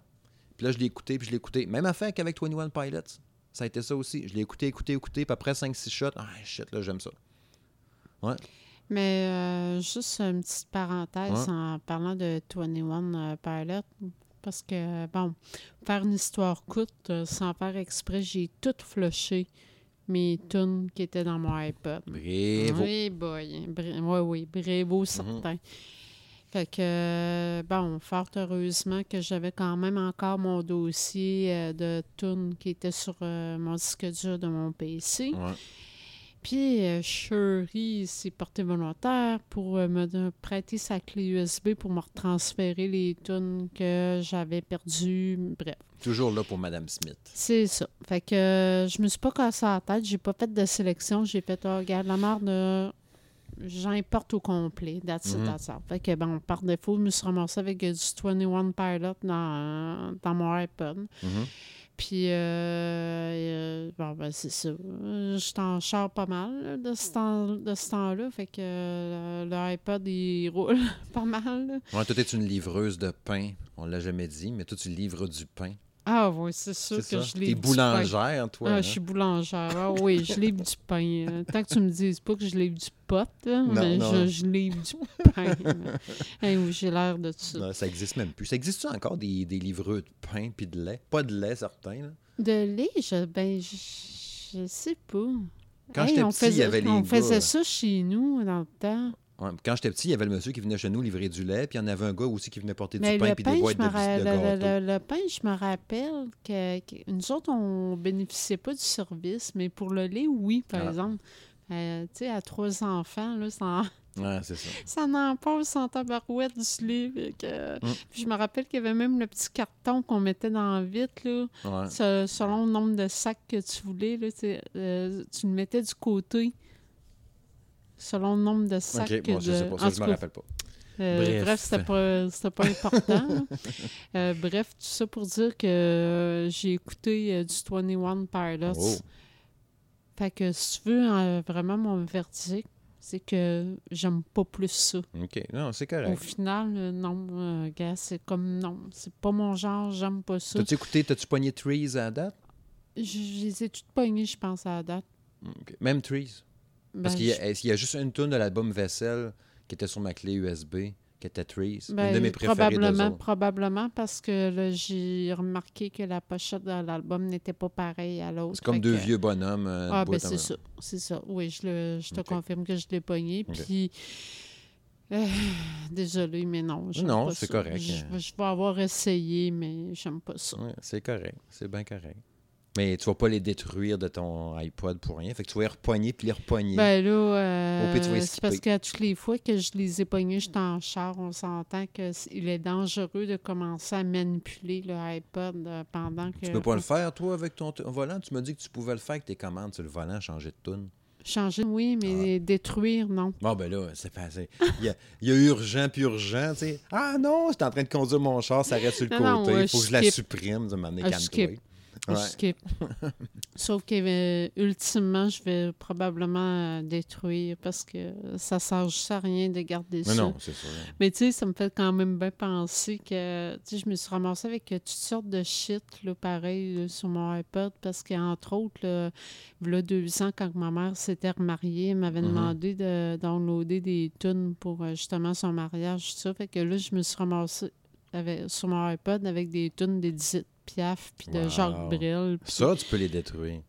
Puis là, je l'ai écouté, puis je l'ai écouté. Même affaire qu'avec 21 Pilots. Ça a été ça aussi. Je l'ai écouté, écouté, écouté, puis après 5-6 shots, ah shit, là, j'aime ça. Ouais. Mais euh, juste une petite parenthèse Ouais. en parlant de 21 euh, Pilot. Parce que, bon, faire une histoire courte, euh, sans faire exprès, j'ai tout flushé mes tunes qui étaient dans mon iPod. Bravo. Oui, boy. Oui, oui, bravo, certain. Fait que, bon, fort heureusement que j'avais quand même encore mon dossier de tunes qui était sur mon disque dur de mon PC. Ouais. Puis, euh, Shuri s'est porté volontaire pour euh, me prêter sa clé USB pour me retransférer les tunes que j'avais perdues. Bref. Toujours là pour Madame Smith. C'est ça. Fait que euh, je me suis pas cassé la tête, j'ai pas fait de sélection, j'ai fait oh, regarde la merde de j'importe au complet, that's it, Mhm. that's all. Fait que bon, par défaut, je me suis ramassé avec euh, du 21 Pilot dans, dans mon iPod. Mhm. Puis euh, euh, bon ben c'est ça. Euh, Je t'en char pas mal là, de ce temps de ce temps-là. Fait que euh, le iPod il roule *laughs* pas mal. là. Ouais, toi, t'es une livreuse de pain. On l'a jamais dit, mais toi, tu livres du pain. Ah oui, c'est sûr que ça? je T'es du pain. boulangère, toi. Ah, hein? je suis boulangère. Ah oui, je livre du pain. Euh, Tant que tu me dises pas que je livre du pot, mais non. Je, je livre du pain. Hey, oui, j'ai l'air de ça. Non, ça existe même plus. Ça existe encore des, des livreux de pain puis de lait? Pas de lait, certains. Là. De lait, je, ben, je, je sais pas. Quand Hey, j'étais petit, il y faisait- avait les On gars- faisait ça chez nous dans le temps. Ouais, quand j'étais petit, il y avait le monsieur qui venait chez nous livrer du lait, puis il y en avait un gars aussi qui venait porter Mais du pain puis des boîtes de, ra- de le, le- pain, je me rappelle que, que nous autres, on bénéficiait pas du service, mais pour le lait, oui, par Ah. exemple. Euh, tu sais, à trois enfants, là, ça, *laughs* Ouais, c'est ça. ça n'en passe en tabarouette du lait. que- Mm. Puis je me rappelle qu'il y avait même le petit carton qu'on mettait dans la vitre, là, Ouais. selon le nombre de sacs que tu voulais. Là, tu euh, tu le mettais du côté. Selon le nombre de sacs. Ok, moi, de... je sais pas. en je me rappelle pas. euh, Bref. bref, c'était pas, c'était pas important. *laughs* Euh, bref, tout ça pour dire que euh, j'ai écouté du 21 Pilots. Oh. Fait que si tu veux euh, vraiment mon verdict, c'est que j'aime pas plus ça. OK. Non, c'est Au correct. final, euh, non, euh, gars, c'est comme non. C'est pas mon genre, j'aime pas ça. T'as-tu écouté, t'as-tu pogné Trees à la date? Je les ai toutes pognées, je pense, à la date. Même Trees. Parce Ben, qu'il y, a- il y a juste une tune de l'album Vessel qui était sur ma clé USB, qui était Trees. ben, une de mes préférées probablement, probablement parce que j'ai remarqué que la pochette de l'album n'était pas pareille à l'autre. C'est comme deux que- vieux bonhommes. euh, Ah, ben c'est ça. C'est ça. Oui, je, le, je te confirme que je l'ai pogné. Puis, euh, *sighs* désolé, mais non. Non, c'est correct. Je, je vais avoir essayé, mais j'aime pas ça. Ouais, c'est correct. C'est bien correct. Mais tu vas pas les détruire de ton iPod pour rien. Fait que tu vas les repogner puis les repogner. Ben là, euh, Au c'est parce qu'à toutes les fois que je les ai pognés, j'étais en char, on s'entend qu'il est dangereux de commencer à manipuler le iPod euh, pendant que... tu peux pas le faire, toi, avec ton volant? Tu m'as dit que tu pouvais le faire avec tes commandes sur le volant, changer de tune. Changer, oui, mais Ah. détruire, non. Bon, ben là, c'est passé. Il y a, il y a urgent puis urgent, tu sais. Ah non, j'étais en train de conduire mon char, ça reste sur le Non, côté. Il faut que je la supprime, de m'amener skip. Ouais. Je skip. Sauf que euh, ultimement, je vais probablement euh, détruire parce que ça sert juste à rien de garder Mais ça. non, c'est ça. Mais tu sais, ça me fait quand même bien penser que je me suis ramassée avec euh, toutes sortes de shit, là, pareil, là, sur mon iPod, parce qu'entre autres, là, là, deux ans, quand ma mère s'était remariée, elle m'avait Mhm. demandé de downloader des tunes pour justement son mariage, tout ça. Fait que là, je me suis ramassée avec, sur mon iPod avec des tunes d'Edith Piaf, puis de Wow. Jacques Brel. puis- Ça, tu peux les détruire.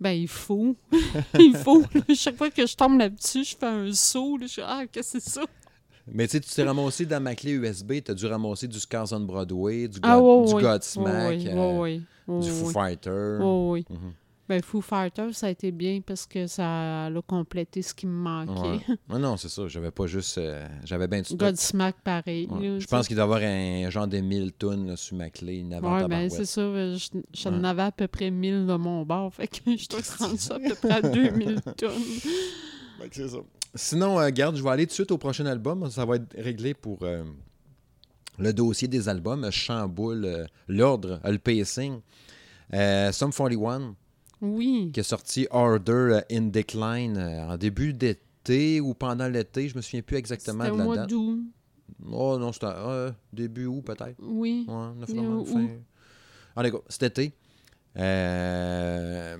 ben, il faut. *laughs* il faut. Chaque fois que je tombe là-dessus, je fais un saut. là, je suis Ah, qu'est-ce que c'est ça? Mais tu sais, tu t'es ramassé dans ma clé USB, tu as dû ramasser du Scars on Broadway, du, God, Ah. Godsmack, Oui, oui, oui. du Foo. Fighter. oui. Mhm. Ben, Foo Fighters, ça a été bien parce que ça a complété ce qui me manquait. Ouais. *laughs* Non, non, c'est ça. J'avais pas juste. euh, J'avais bien du. Godsmack, pareil. Ouais. là, Je pense qu'il doit y avoir un genre de 1000 tonnes là, sur ma clé. Ouais, ben, c'est ça. Je- J'en Ouais. avais à peu près 1000 de mon bord. Fait que *laughs* je dois rendre ça à peu près à *laughs* 2000 tonnes. Sinon, euh, garde, je vais aller tout de suite au prochain album. Ça va être réglé pour euh, le dossier des albums. Chamboule euh, l'ordre, le pacing. Euh, Sum 41, Oui. qui a sorti Order in Decline euh, en début d'été ou pendant l'été. Je me souviens plus exactement C'était de la mois date. d'août. Oh non, c'était euh, début août peut-être. Oui. Ouais, finalement, fin. Tout cas, cet été. Euh,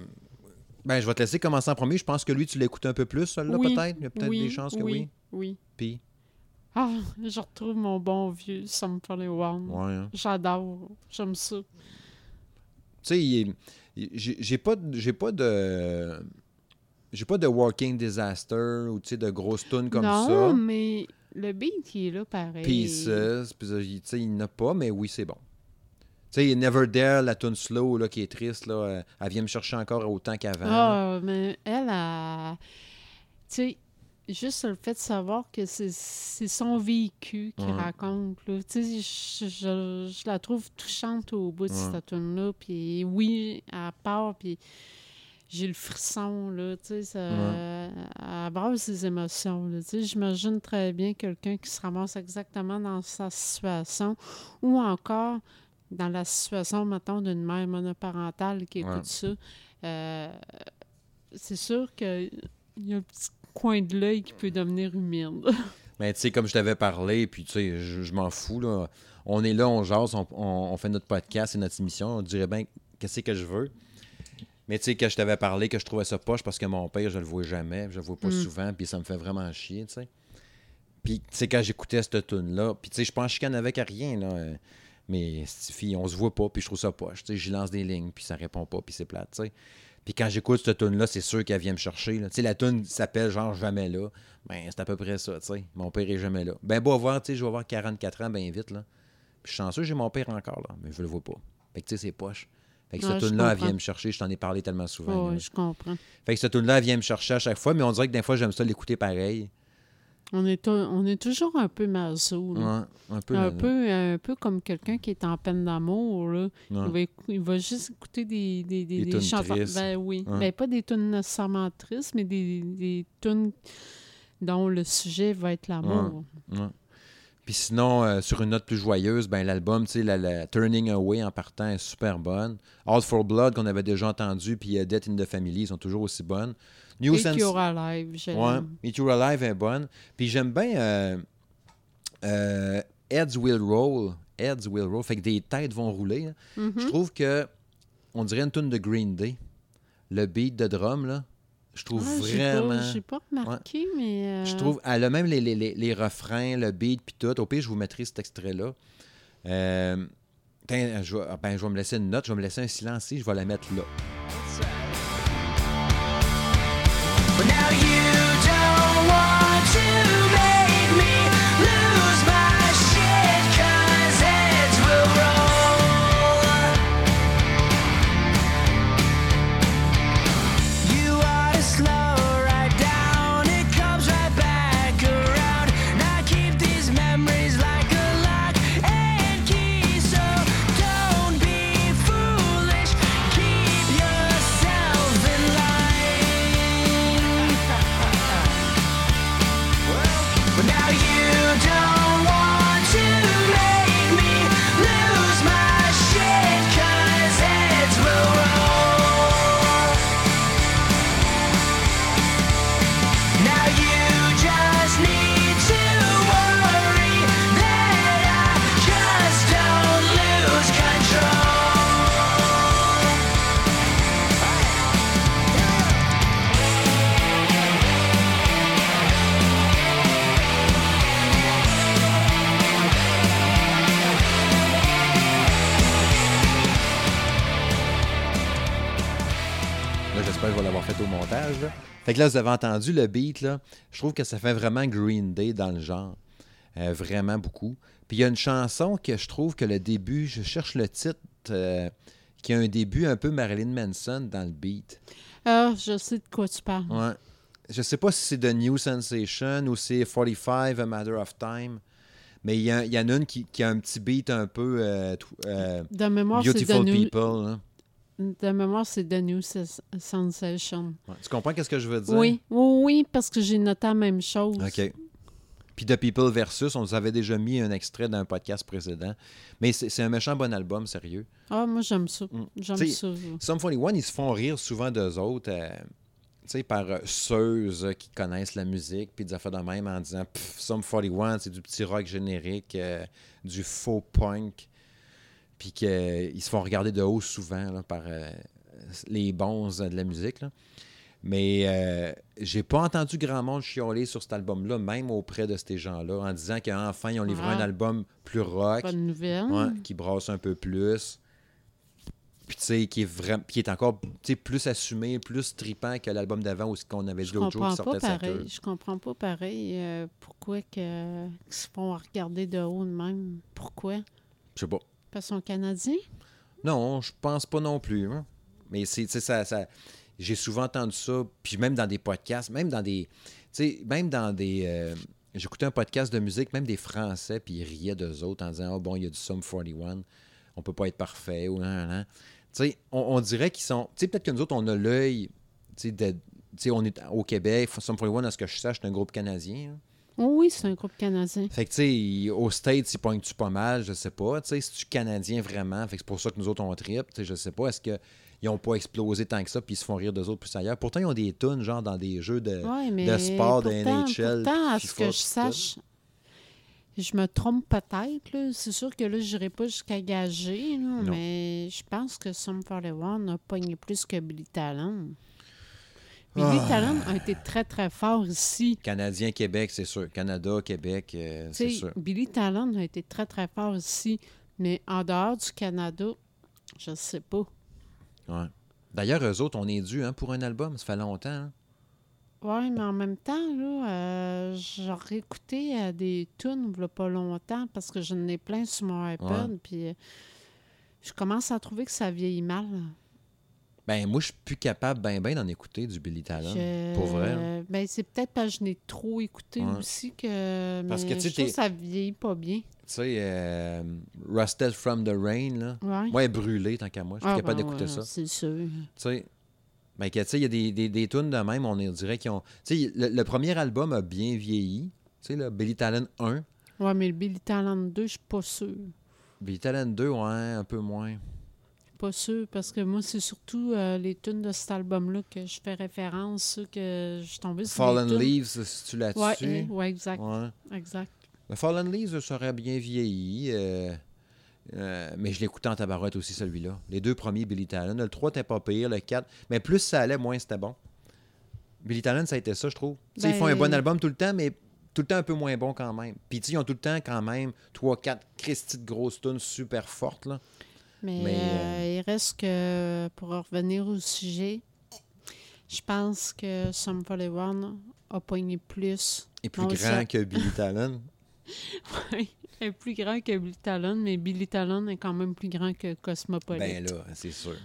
Ben, je vais te laisser commencer en premier. Je pense que lui, tu l'écoutes un peu plus, celui-là, Oui, peut-être. Il y a peut-être oui, des chances que oui. Oui. Puis, Ah, je retrouve mon bon vieux Sum 41. ouais. hein. J'adore. J'aime ça. Tu sais, il est- j'ai pas, de- j'ai pas de. J'ai pas de Walking Disaster ou tu sais, de grosses tunes comme non, ça. mais le beat, il est là pareil. Pieces, puis ça, il- tu sais, il n'y en a pas, mais oui, c'est bon. Tu sais, Never There, la tune slow là, qui est triste, là, euh, elle vient me chercher encore autant qu'avant. Ah, mais elle a. Tu sais, juste le fait de savoir que c'est son vécu qu'il Ouais. raconte. là. Je, je- je la trouve touchante au bout de Ouais. cette tune-là. Puis oui, à part, puis j'ai le frisson, là. Ça. Elle brasse ses émotions, j'imagine très bien quelqu'un qui se ramasse exactement dans sa situation ou encore dans la situation, mettons, d'une mère monoparentale qui écoute Ouais. ça. Euh, c'est sûr qu'il y a un petit coin de l'œil qui peut devenir humide. *laughs* Mais tu sais, comme je t'avais parlé, puis tu sais, je, je m'en fous, là. on est là, on jase, on, on- on fait notre podcast et notre émission. On dirait bien qu'est-ce que je veux. Mais tu sais, que je t'avais parlé que je trouvais ça poche parce que mon père, je le vois jamais, je le vois pas Mm. souvent, puis ça me fait vraiment chier, tu sais. Puis, tu sais, quand j'écoutais cette tune-là, puis tu sais, je pense chicane avec à rien, là. euh, Mais, cette fille, on se voit pas, puis je trouve ça poche. Tu sais, j'y lance des lignes, puis ça répond pas, puis c'est plate, tu sais. Puis quand j'écoute cette tune-là, c'est sûr qu'elle vient me chercher. là. Tu sais, la tune s'appelle genre Jamais là. Ben, c'est à peu près ça, tu sais. Mon père est jamais là. Ben, beau avoir, tu sais, je vais avoir 44 ans bien vite, là. Puis je suis chanceux, j'ai mon père encore, là. Mais je le vois pas. Fait que, tu sais, c'est poche. Fait que Ouais, cette je tune-là, elle vient me chercher. Je t'en ai parlé tellement souvent. Ouais, là. je comprends. Fait que cette tune-là, elle vient me chercher à chaque fois, mais on dirait que des fois, j'aime ça l'écouter pareil. On est, on est toujours un peu maso. là. Ouais, un peu. Un peu, un peu comme quelqu'un qui est en peine d'amour. là. Il, va, il va juste écouter des, des, des, Des des tunes chansons. Ben oui. Ouais. Ben, pas des tunes nécessairement tristes, mais des, des tunes dont le sujet va être l'amour. Puis sinon, euh, sur une note plus joyeuse, ben l'album, tu sais, la, la Turning Away en partant est super bonne. All for Blood qu'on avait déjà entendu, puis euh, Death in the Family sont toujours aussi bonnes. New Et Sense- Alive, je Ouais, l'aime. Meet You Alive est bonne. Puis j'aime bien euh, euh, Heads Will Roll. Heads Will Roll. Fait que des têtes vont rouler. là. Mhm. Je trouve que on dirait une tune de Green Day. Le beat de drum, là. Je trouve Ah, pas- vraiment. J'ai pas, remarqué, mais. euh, Je trouve, elle a même les, les, les, les refrains, le beat, puis tout. Au pire, je vous mettrai cet extrait-là. Euh, je vais, ah, ben, je vais me laisser une note, je vais me laisser un silence ici, je vais la mettre là. Fait que là, vous avez entendu le beat, là. Je trouve que ça fait vraiment Green Day dans le genre. Euh, vraiment beaucoup. Puis il y a une chanson que je trouve que le début, je cherche le titre, euh, qui a un début un peu Marilyn Manson dans le beat. Ah, je sais de quoi tu parles. Ouais. Je sais pas si c'est The New Sensation ou c'est 45, A Matter of Time. Mais il y, en a une qui, qui a un petit beat un peu euh, euh, De mémoire, The Beautiful New... People. hein. De mémoire, c'est The New Sens- Sensation. Ouais. Tu comprends qu'est-ce que je veux dire? Oui, oui, oui, parce que j'ai noté la même chose. OK. Puis The People Versus, on nous avait déjà mis un extrait d'un podcast précédent. Mais c'est un méchant bon album, sérieux. Ah, moi, j'aime ça. Mm. J'aime ça. Sum 41, ils se font rire souvent d'eux autres, euh, tu sais, par euh, ceux euh, qui connaissent la musique, puis des affaires de même en disant Pff, Sum 41, c'est du petit rock générique, euh, du faux punk, puis qu'ils se font regarder de haut souvent là, par euh, les bons euh, de la musique. là. Mais euh, j'ai pas entendu grand monde chialer sur cet album-là, même auprès de ces gens-là, en disant qu'enfin, ils ont livré Ah. un album plus rock. Bonne nouvelle. Ouais, qui brasse un peu plus. Puis tu sais, qui est vraiment qui est encore plus assumé, plus tripant que l'album d'avant aussi qu'on avait dit l'autre jour qui sortait sa queue. Je comprends pas pareil euh, pourquoi qu'ils se font regarder de haut de même. Pourquoi? Je sais pas. Parce qu'ils sont canadiens? Non, je pense pas non plus. hein. Mais c'est ça, ça j'ai souvent entendu ça, puis même dans des podcasts, même dans des même dans des euh, j'écoutais un podcast de musique, même des Français, puis ils riaient d'eux autres en disant Oh bon, il y a du Sum 41, on peut pas être parfait ou. Tu sais, on, on dirait qu'ils sont. Tu sais, peut-être que nous autres, on a l'œil. Tu sais, on est au Québec. Sum 41, à ce que je sache, c'est un groupe canadien. hein. Oh oui, c'est un groupe canadien. Fait que, tu sais, au States, ils pognent-tu pas mal, je sais pas. Tu sais, c'est-tu canadien vraiment? Fait que c'est pour ça que nous autres, on trip. Tu sais, je sais pas. Est-ce qu'ils ont pas explosé tant que ça, puis ils se font rire d'eux autres plus ailleurs? Pourtant, ils ont des tunes, genre, dans des jeux de, Ouais, mais de sport, de NHL. pourtant, à ce que je sache, Je me trompe peut-être. C'est sûr que là, je n'irai pas jusqu'à gager, là, mais je pense que Sum 41 a pogné plus que Billy Talent. Billy Ah. Talent a été très, très fort ici. Canadien, Québec, c'est sûr. Canada, Québec, euh, c'est sûr. Billy Talent a été très, très fort ici, mais en dehors du Canada, je sais pas. Ouais. D'ailleurs, eux autres, on est dû hein, pour un album. Ça fait longtemps. hein. Oui, mais en même temps, là, euh, j'aurais écouté euh, des tunes il y a pas longtemps parce que j'en ai plein sur mon iPod, puis euh, je commence à trouver que ça vieillit mal. Ben, moi, je suis plus capable ben ben d'en écouter du Billy Talent. Je- Pour vrai. euh, ben, c'est peut-être parce que je n'ai trop écouté Ouais. aussi que. Parce que, tu sais, ça vieillit pas bien. Tu sais, euh, Rusted from the Rain, là. Ouais. Moi, elle est brûlée, tant qu'à moi. Je suis Ah, capable ben d'écouter ouais, ça. C'est sûr. Tu sais, ben, que, tu sais, il y a des, des, des tunes de même, on dirait qu'ils ont... Tu sais, le, le premier album a bien vieilli. Tu sais, Billy Talent 1. Ouais, mais le Billy Talent 2, je suis pas sûre. Billy Talent 2, ouais, un peu moins. Pas sûre, parce que moi, c'est surtout euh, les tunes de cet album-là que je fais référence, que je suis tombée sur. Fallen les tunes. Leaves, c'est-tu là-dessus? Ouais, eh, ouais, exact. Ouais. Exact. Mais Fallen Leaves, ça aurait bien vieilli. euh, euh, mais je l'écoutais en tabarouette aussi, celui-là. Les deux premiers, Billy Talent. Le 3 n'était pas pire, le 4. Mais plus ça allait, moins c'était bon. Billy Talent, ça a été ça, je trouve. Tu Ils font un Ben- bon album tout le temps, mais tout le temps un peu moins bon quand même. Puis tu ils ont tout le temps quand même 3-4 Christy de grosses tunes super fortes. Là. Mais, Mais, euh, il reste que, pour revenir au sujet, je pense que Sum 41 a pogné plus. Et plus grand sait. que Billy Talent. *laughs* Oui, est plus grand que Billy Talon, mais Billy Talon est quand même plus grand que Cosmopolite. Ben là, c'est sûr.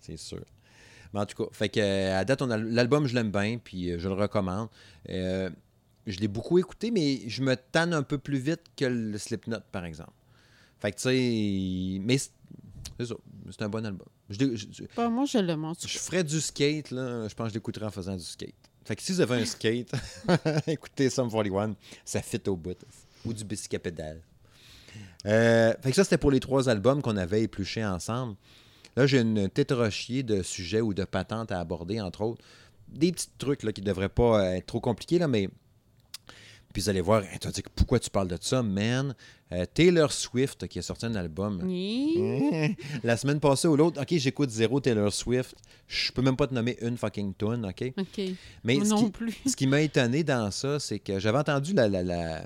C'est sûr. Mais en tout cas, fait que, euh, à date, l'album, je l'aime bien, puis euh, je le recommande. Euh, je l'ai beaucoup écouté, mais je me tanne un peu plus vite que le Slipknot, par exemple. Fait que, tu sais, mais c'est ça, c'est un bon album. Je, l'ai- je- je- moi, je le montre. je ferais du skate, là, je pense que je l'écouterais en faisant du skate. Fait que si vous avez un skate, *laughs* écoutez Sum 41, ça fit au bout. Ou du bicycle pédale. Euh, fait que ça, c'était pour les trois albums qu'on avait épluchés ensemble. Là, j'ai une tétrochier de sujets ou de patentes à aborder, entre autres. Des petits trucs là, qui ne devraient pas être trop compliqués, là, mais. Puis vous allez voir, Hey, tu vas dire, pourquoi tu parles de ça, man? Euh, Taylor Swift, qui a sorti un album Oui. *laughs* la semaine passée ou l'autre, OK, j'écoute zéro Taylor Swift. Je peux même pas te nommer une fucking tune, OK? OK. Mais Moi ce non qui, plus. ce qui m'a étonné dans ça, c'est que j'avais entendu la, la, la,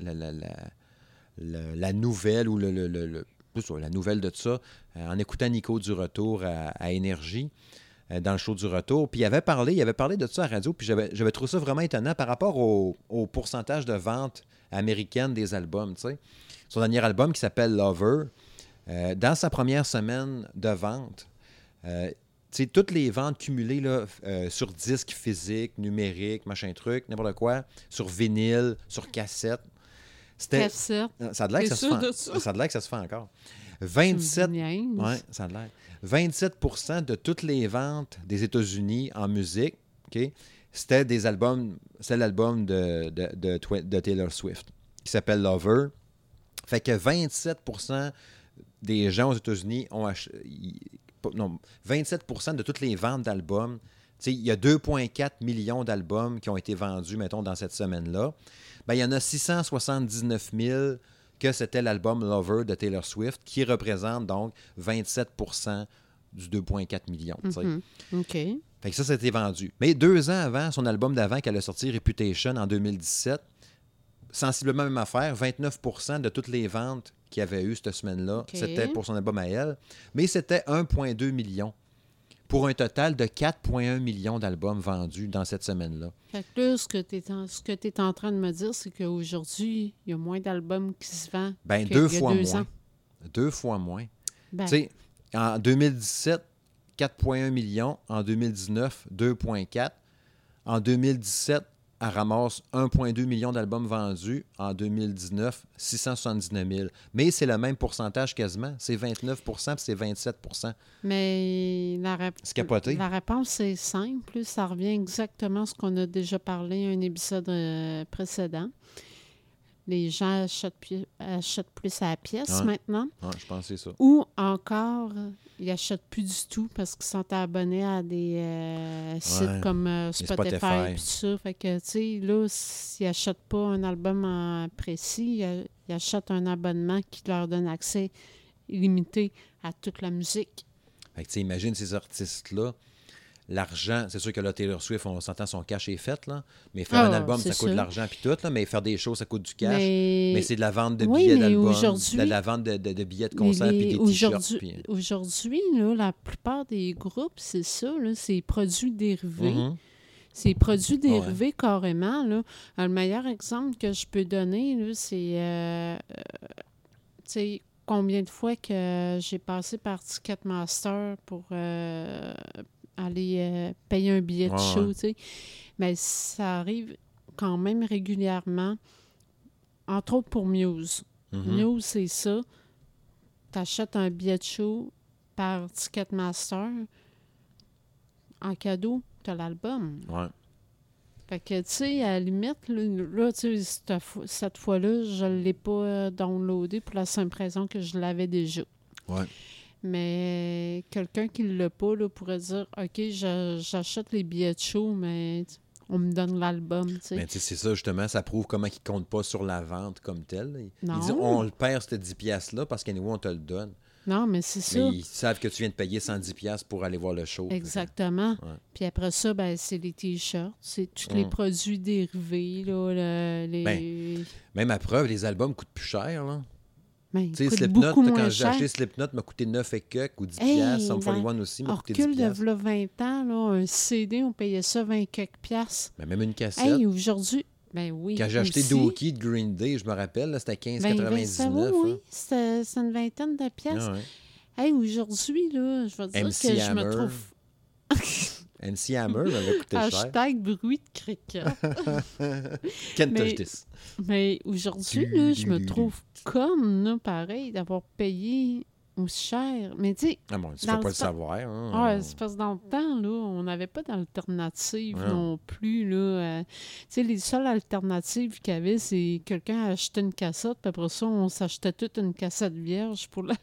la, la, nouvelle ou le, le- le- le- c'est ça, la nouvelle de ça euh, en écoutant Nico du retour à, à Énergie dans le show du retour. Puis il avait parlé, il avait parlé de ça à la radio, puis j'avais, trouvé ça vraiment étonnant par rapport au, au pourcentage de vente américaine des albums. tu sais. Son dernier album qui s'appelle Lover, euh, dans sa première semaine de vente, euh, toutes les ventes cumulées là, euh, sur disque physique, numérique, machin truc, n'importe quoi, sur vinyle, sur cassette, c'était. Ça a de l'air que T'es ça se fait. ça? Ça a de l'air que ça se fait encore. 27 Niaise. Ouais, ça a l'air. 27 de toutes les ventes des États-Unis en musique, c'était des albums, c'est l'album de, de, de Twi- de Taylor Swift qui s'appelle Lover. Fait que 27% des gens aux États-Unis ont acheté. Non, 27% de toutes les ventes d'albums. Il y a 2,4 millions d'albums qui ont été vendus, mettons, dans cette semaine-là. Ben, il y en a 679 000 que c'était l'album Lover de Taylor Swift, qui représente donc 27% du 2,4 millions. sais. Mhm. OK. Fait que ça, c'était vendu. Mais deux ans avant, son album d'avant qu'elle a sorti, Reputation, en 2017, sensiblement même affaire, 29% de toutes les ventes qu'il y avait eu cette semaine-là, c'était pour son album à elle. Mais c'était 1,2 million. Pour un total de 4,1 millions d'albums vendus dans cette semaine-là. Là, ce que tu es, en- ce que t'es en train de me dire, c'est qu'aujourd'hui, il y a moins d'albums qui se vendent. Ben, qu'il deux y a fois deux moins. ans. Deux fois moins. Ben, Tu sais, en 2017, 4,1 millions. En 2019, 2,4. En 2017, elle ramasse 1,2 million d'albums vendus. En 2019, 679 000. Mais c'est le même pourcentage quasiment. C'est 29% puis c'est 27% mais la, capoté. la réponse est simple. Ça revient exactement à ce qu'on a déjà parlé à un épisode euh, précédent. Les gens achètent plus, achètent plus à la pièce Ouais. maintenant. Ouais, je c'est ça. Ou encore, euh, ils n'achètent plus du tout parce qu'ils sont abonnés à des euh, sites Ouais. comme euh, Spotify Spotify. et tout ça. Fait que, tu sais, là, s'ils n'achètent pas un album en précis, ils, a- ils achètent un abonnement qui leur donne accès illimité à toute la musique. Fait que, tu sais, imagine ces artistes-là. L'argent, c'est sûr que là, Taylor Swift, on s'entend, son cash est fait, là. Mais faire Ah, un album, ça coûte de l'argent puis tout, là. Mais faire des shows, ça coûte du cash. Mais, Mais c'est de la vente de Oui, billets d'albums, aujourd'hui- de la vente de, de- de billets de concert puis des t-shirts. aujourd'hui, puis- aujourd'hui, là, la plupart des groupes, c'est ça, là, c'est produits dérivés. Mhm. C'est produits Ouais. dérivés carrément. Là. Le meilleur exemple que je peux donner, là, c'est euh, euh, tu sais, combien de fois que j'ai passé par Ticketmaster pour euh, aller euh, payer un billet de show. ouais. tu sais. Mais ça arrive quand même régulièrement, entre autres pour Muse. Mhm. Muse, c'est ça. Tu achètes un billet de show par Ticketmaster. En cadeau, tu as l'album. Ouais. Fait que, tu sais, à la limite, là, tu sais, cette fois-là, je ne l'ai pas euh, downloadé pour la simple raison que je l'avais déjà. Ouais. Mais quelqu'un qui ne l'a pas là, pourrait dire OK, j'achète les billets de show, mais on me donne l'album. Mais c'est ça, justement, ça prouve comment ils ne comptent pas sur la vente comme telle. Ils, disent, on le perd, ce 10$ piastres-là, parce qu'à nouveau, on te le donne. Non, mais c'est ça. Mais ils savent que tu viens de payer 110$ piastres pour aller voir le show. Exactement. Ouais. Puis après ça, ben, c'est les t-shirts, c'est tous les Mm. produits dérivés, là, le- les... Ben, Même à preuve, les albums coûtent plus cher. Là. Ben, Tu sais, Slipknot, quand j'ai acheté Slipknot, m'a coûté 9 et quelques ou 10$. Hey, piastres. Sum dans- 41 aussi m'a coûté 10$. recule de piastres. v'là 20 ans, là, un CD, on payait ça 20 quelques piastres. Mais même une cassette. Hey, aujourd'hui, ben oui. Quand j'ai acheté. Dookie de Green Day, je me rappelle, c'était Ben, 15,99$. ben, ça, oui, hein. c'est une vingtaine de piastres. Ah ouais. Hey, aujourd'hui, là, je vais dire MC que je Hammer. me trouve... *laughs* MC Hammer m'avait coûté cher. Hashtag bruit de cricket. *laughs* Mais-. Mais aujourd'hui, je me trouve comme, là, pareil, d'avoir payé aussi cher. Mais tu sais, Ah bon, tu le pas le savoir. hein. Ah, c'est parce que dans le temps, là, on n'avait pas d'alternative non plus. Là. Euh, tu sais, les seules alternatives qu'il y avait, c'est quelqu'un achetait une cassette, puis après ça, on s'achetait toute une cassette vierge pour la.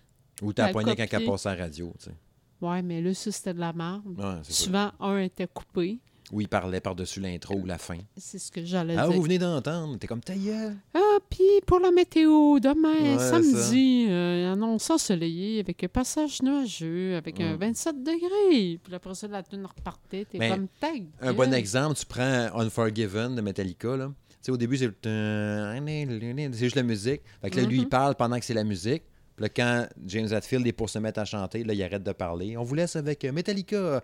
Ou t'as la pogné quand elle passait à la radio. Tu sais. Ouais, mais là, ça, c'était de la merde. Ouais, c'est ça. Souvent, un était coupé. Ou il parlait par-dessus l'intro ou la fin. C'est ce que j'allais Ah, dire. vous venez d'entendre. T'es comme ta gueule. Ah, puis pour la météo, demain, Ouais, samedi, euh, annonce ensoleillé avec un passage nuageux, avec un Mm. 27 degrés. Puis après ça, la tune repartait. T'es comme ta Un bon gueule. exemple, tu prends Unforgiven de Metallica. Là. Tu sais, au début, c'est juste la musique. Fait que là, lui, il Mhm. parle pendant que c'est la musique. Là, quand James Hetfield est pour se mettre à chanter, là, il arrête de parler. On vous laisse avec euh, Metallica. Euh,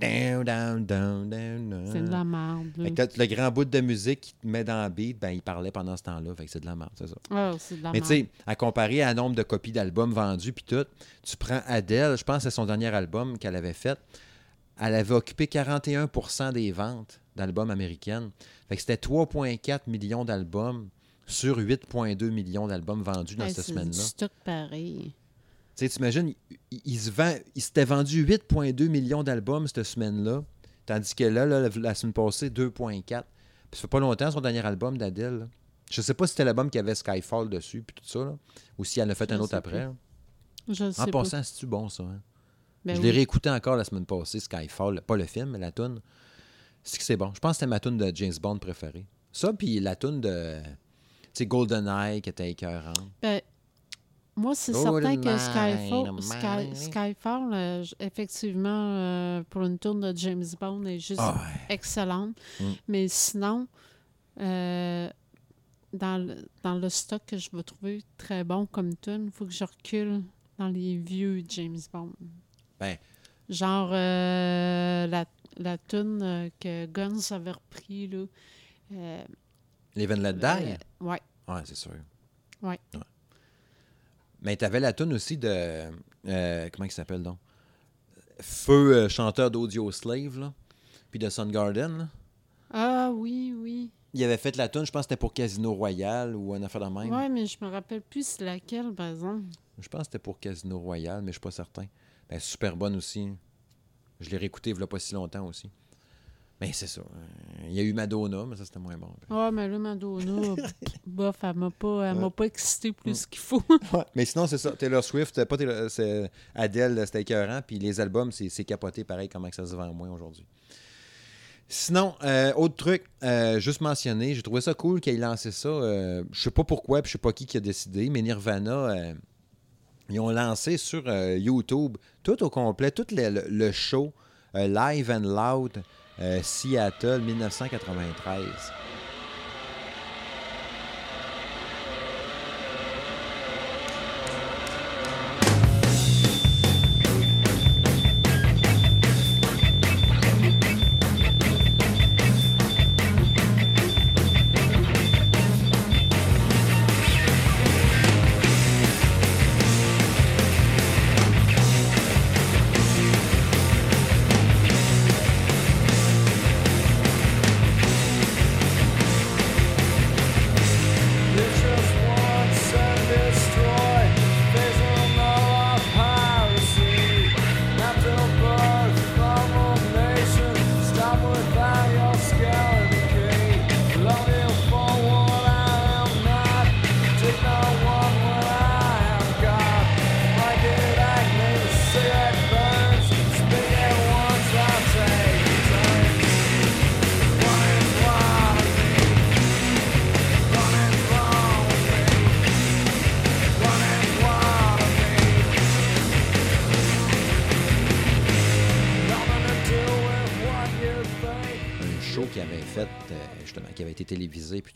down, down, down, down, down. C'est de la merde. le grand bout de musique qui te met dans le beat, ben il parlait pendant ce temps-là. Fait que c'est de la merde, c'est ça. Ah, c'est de la Mais tu sais, à comparer à un nombre de copies d'albums vendus puis tout, tu prends Adele, je pense que c'est son dernier album qu'elle avait fait. Elle avait occupé 41% des ventes d'albums américaines. Fait que c'était 3,4 millions d'albums sur 8,2 millions d'albums vendus dans Hey, cette c'est semaine-là. du stock pareil. Tu sais, t'imagines, il, il se vend, il s'était vendu 8,2 millions d'albums cette semaine-là, tandis que là, là, la semaine passée, 2,4. Puis ça fait pas longtemps son dernier album d'Adèle. Je sais pas si c'était l'album qui avait Skyfall dessus, puis tout ça, là, ou si elle en a fait Je un autre après. Je En sais pas. passant, c'est-tu bon, ça? hein? Ben je oui. l'ai réécouté encore la semaine passée, Skyfall. Pas le film, mais la tune. C'est que c'est bon. Je pense que c'était ma tune de James Bond préférée. Ça, puis la tune de... Sais, GoldenEye, qui était écœurante. Ben, moi, c'est certain que Skyfall, Sky-. Skyfall euh, effectivement, euh, pour une tourne de James Bond, est juste Ah, ouais. excellente. Mm. Mais sinon, euh, dans, le, dans le stock que je vais trouver très bon comme tune, il faut que je recule dans les vieux James Bond. Ben. Genre la, la tune que Guns avait repris, là. Live and Let Die? euh, ouais. Ouais, c'est sûr. Ouais. Mais t'avais la tune aussi de... euh, comment il s'appelle, donc? Feu, euh, chanteur d'Audio Slave, là. Puis de Soundgarden, là. Ah oui, oui. Il avait fait la tune, je pense que c'était pour Casino Royal ou un affaire de même. Ouais, mais je me rappelle plus laquelle, par exemple. Je pense que c'était pour Casino Royal, mais je suis pas certain. Ben, super bonne aussi. Je l'ai réécouté il y a pas si longtemps aussi. Mais c'est ça. Euh, Il y a eu Madonna, mais ça, c'était moins bon. Ah, mais là, Madonna, *laughs* bof, elle m'a pas, elle m'a Ouais. pas excité plus qu'il faut. *laughs* Ouais, mais sinon, c'est ça. Taylor Swift, pas Taylor- Adele, c'était écœurant. Puis les albums, c'est capoté pareil, comment que ça se vend moins aujourd'hui. Sinon, euh, autre truc, euh, juste mentionné, j'ai trouvé ça cool qu'il ait lancé ça. euh, je sais pas pourquoi, puis je sais pas qui qui a décidé, mais Nirvana, ils ont lancé sur YouTube tout au complet, tout le, le- le show Live and Loud Seattle 1993.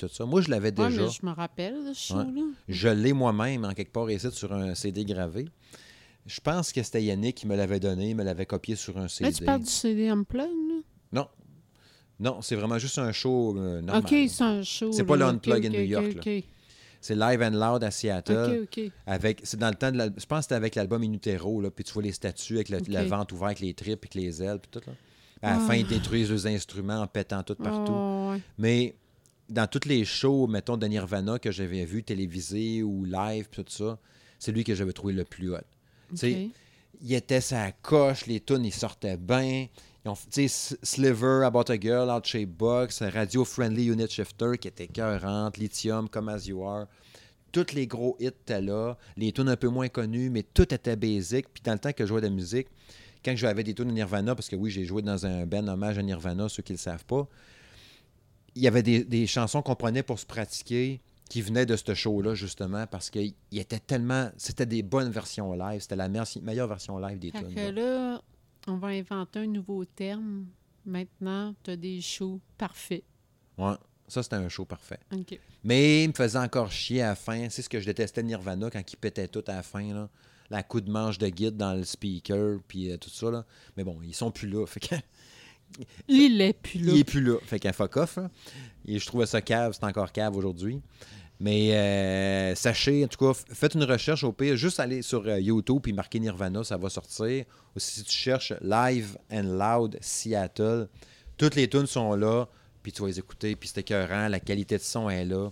Tout ça. Moi, je l'avais Ouais, déjà. mais je me rappelle de ce Ouais. show-là. Je l'ai moi-même en quelque part ici sur un CD gravé. Je pense que c'était Yannick qui me l'avait donné, il me l'avait copié sur un CD. Là, tu parles du CD Unplugged, là? Non. Non, c'est vraiment juste un show euh, normal. OK, c'est un show. C'est pas OK, in New York, là. C'est Live and Loud à Seattle. OK, OK. Avec, c'est dans le temps de l'al- je pense que c'était avec l'album In Utero, là, puis tu vois les statues avec le, la vente ouverte, avec les tripes, puis les ailes, puis tout. Là. À la Ah. fin, ils détruisent les instruments en pétant tout partout. Oh, ouais. Mais dans tous les shows, mettons, de Nirvana que j'avais vu télévisés ou live, tout ça, c'est lui que j'avais trouvé le plus hot. Il était sa coche, les tunes, ils sortaient bien. Ils ont, Sliver, About a Girl, Out Shape Box, Radio Friendly Unit Shifter qui était cœurante, Lithium, Come As You Are. Tous les gros hits étaient là. Les tunes un peu moins connues, mais tout était basic. Puis dans le temps que je jouais de la musique, quand j'avais des tunes de Nirvana, parce que oui, j'ai joué dans un band hommage à Nirvana, ceux qui ne le savent pas, il y avait des, des chansons qu'on prenait pour se pratiquer qui venaient de ce show-là, justement, parce qu'il était tellement... C'était des bonnes versions live. C'était la meilleure, version live des tunes. que là. on va inventer un nouveau terme. Maintenant, tu as des shows parfaits. Ouais, ça, c'était un show parfait. Mais il me faisait encore chier à la fin. C'est ce que je détestais Nirvana quand il pétait tout à la fin. Là. La coup de manche de guide dans le speaker, puis euh, tout ça. Là. Mais bon, ils sont plus là. Fait que, Il est plus là. il est plus là. Fait qu'un fuck off. Et je trouvais ça cave. C'est encore cave aujourd'hui. Mais euh, sachez, en tout cas, faites une recherche au pire. Juste aller sur euh, YouTube puis marquer Nirvana, ça va sortir. Ou si tu cherches Live and Loud Seattle, toutes les tunes sont là. Puis tu vas les écouter. Puis c'est écœurant. La qualité de son est là.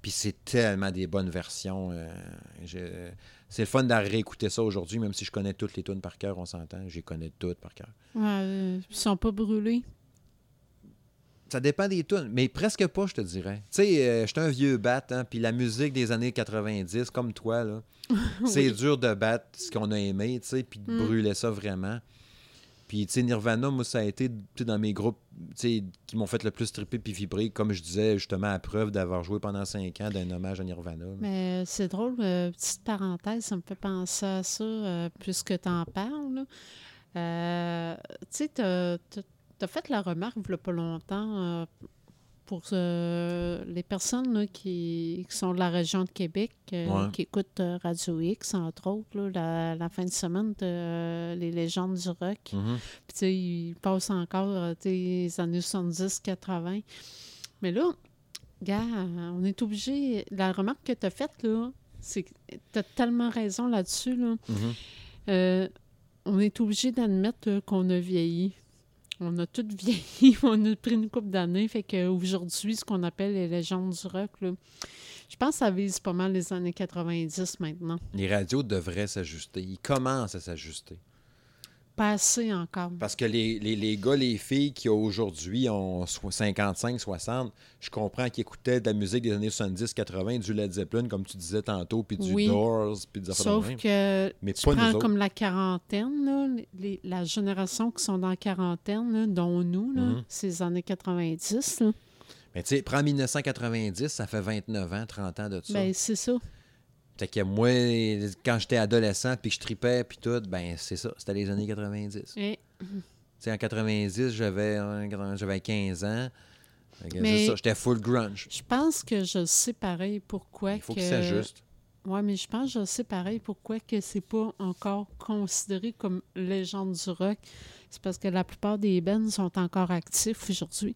Puis c'est tellement des bonnes versions. euh, C'est le fun de réécouter ça aujourd'hui, même si je connais toutes les tunes par cœur, on s'entend. Les connais toutes par cœur. Ouais, euh, ils sont pas brûlés. Ça dépend des tunes, mais presque pas, je te dirais. Tu sais, euh, j'étais un vieux bat, hein, puis la musique des années 90, comme toi, là, *laughs* c'est dur de battre ce qu'on a aimé, tu sais, puis de Mm. brûler ça vraiment. Puis, tu sais, Nirvana, moi, ça a été dans mes groupes qui m'ont fait le plus tripper puis vibrer, comme je disais, justement, à preuve d'avoir joué pendant cinq ans d'un hommage à Nirvana. Mais c'est drôle, euh, petite parenthèse, ça me fait penser à ça, euh, puisque tu en parles. Euh, tu sais, tu as, fait la remarque, il n'y pas longtemps, euh, pour euh, les personnes là, qui, qui sont de la région de Québec, euh, Ouais. qui écoutent euh, Radio X, entre autres, là, la, la fin de semaine de Les légendes du rock. Mhm. Puis, tu sais, ils passent encore les années 70-80. Mais là, gars, on est obligé. La remarque que tu as faite, là, c'est que tu as tellement raison là-dessus. Là. Mhm. On est obligé d'admettre qu'on a vieilli. On a tous vieilli, *laughs* on a pris une couple d'années. Fait qu'aujourd'hui, ce qu'on appelle les légendes du rock, je pense que ça vise pas mal les années 90 maintenant. Les radios devraient s'ajuster. Ils commencent à s'ajuster. Pas assez encore. Parce que les, les, les gars, les filles qui aujourd'hui ont so- 55, 60, je comprends qu'ils écoutaient de la musique des années 70, 80, du Led Zeppelin, comme tu disais tantôt, puis du Oui. Doors, puis des affaires de Sauf même. que Mais tu pas prends comme la quarantaine, là, les- la génération qui sont dans la quarantaine, là, dont nous, là, Mhm. ces années 90. là. Mais tu sais, prends 1990, ça fait 29 ans, 30 ans de ça. Ben, c'est ça. Fait que moi, quand j'étais adolescent, puis que je tripais, puis tout, ben c'est ça, c'était les années 90. Tu Et- sais, en 90, j'avais hein, 80, j'avais 15 ans. Mais- ça, j'étais full grunge. je pense que je sais pareil pourquoi Il faut que... qu'il s'ajuste. Oui, mais je pense que je sais pareil pourquoi que c'est pas encore considéré comme légende du rock. C'est parce que la plupart des bands sont encore actifs aujourd'hui.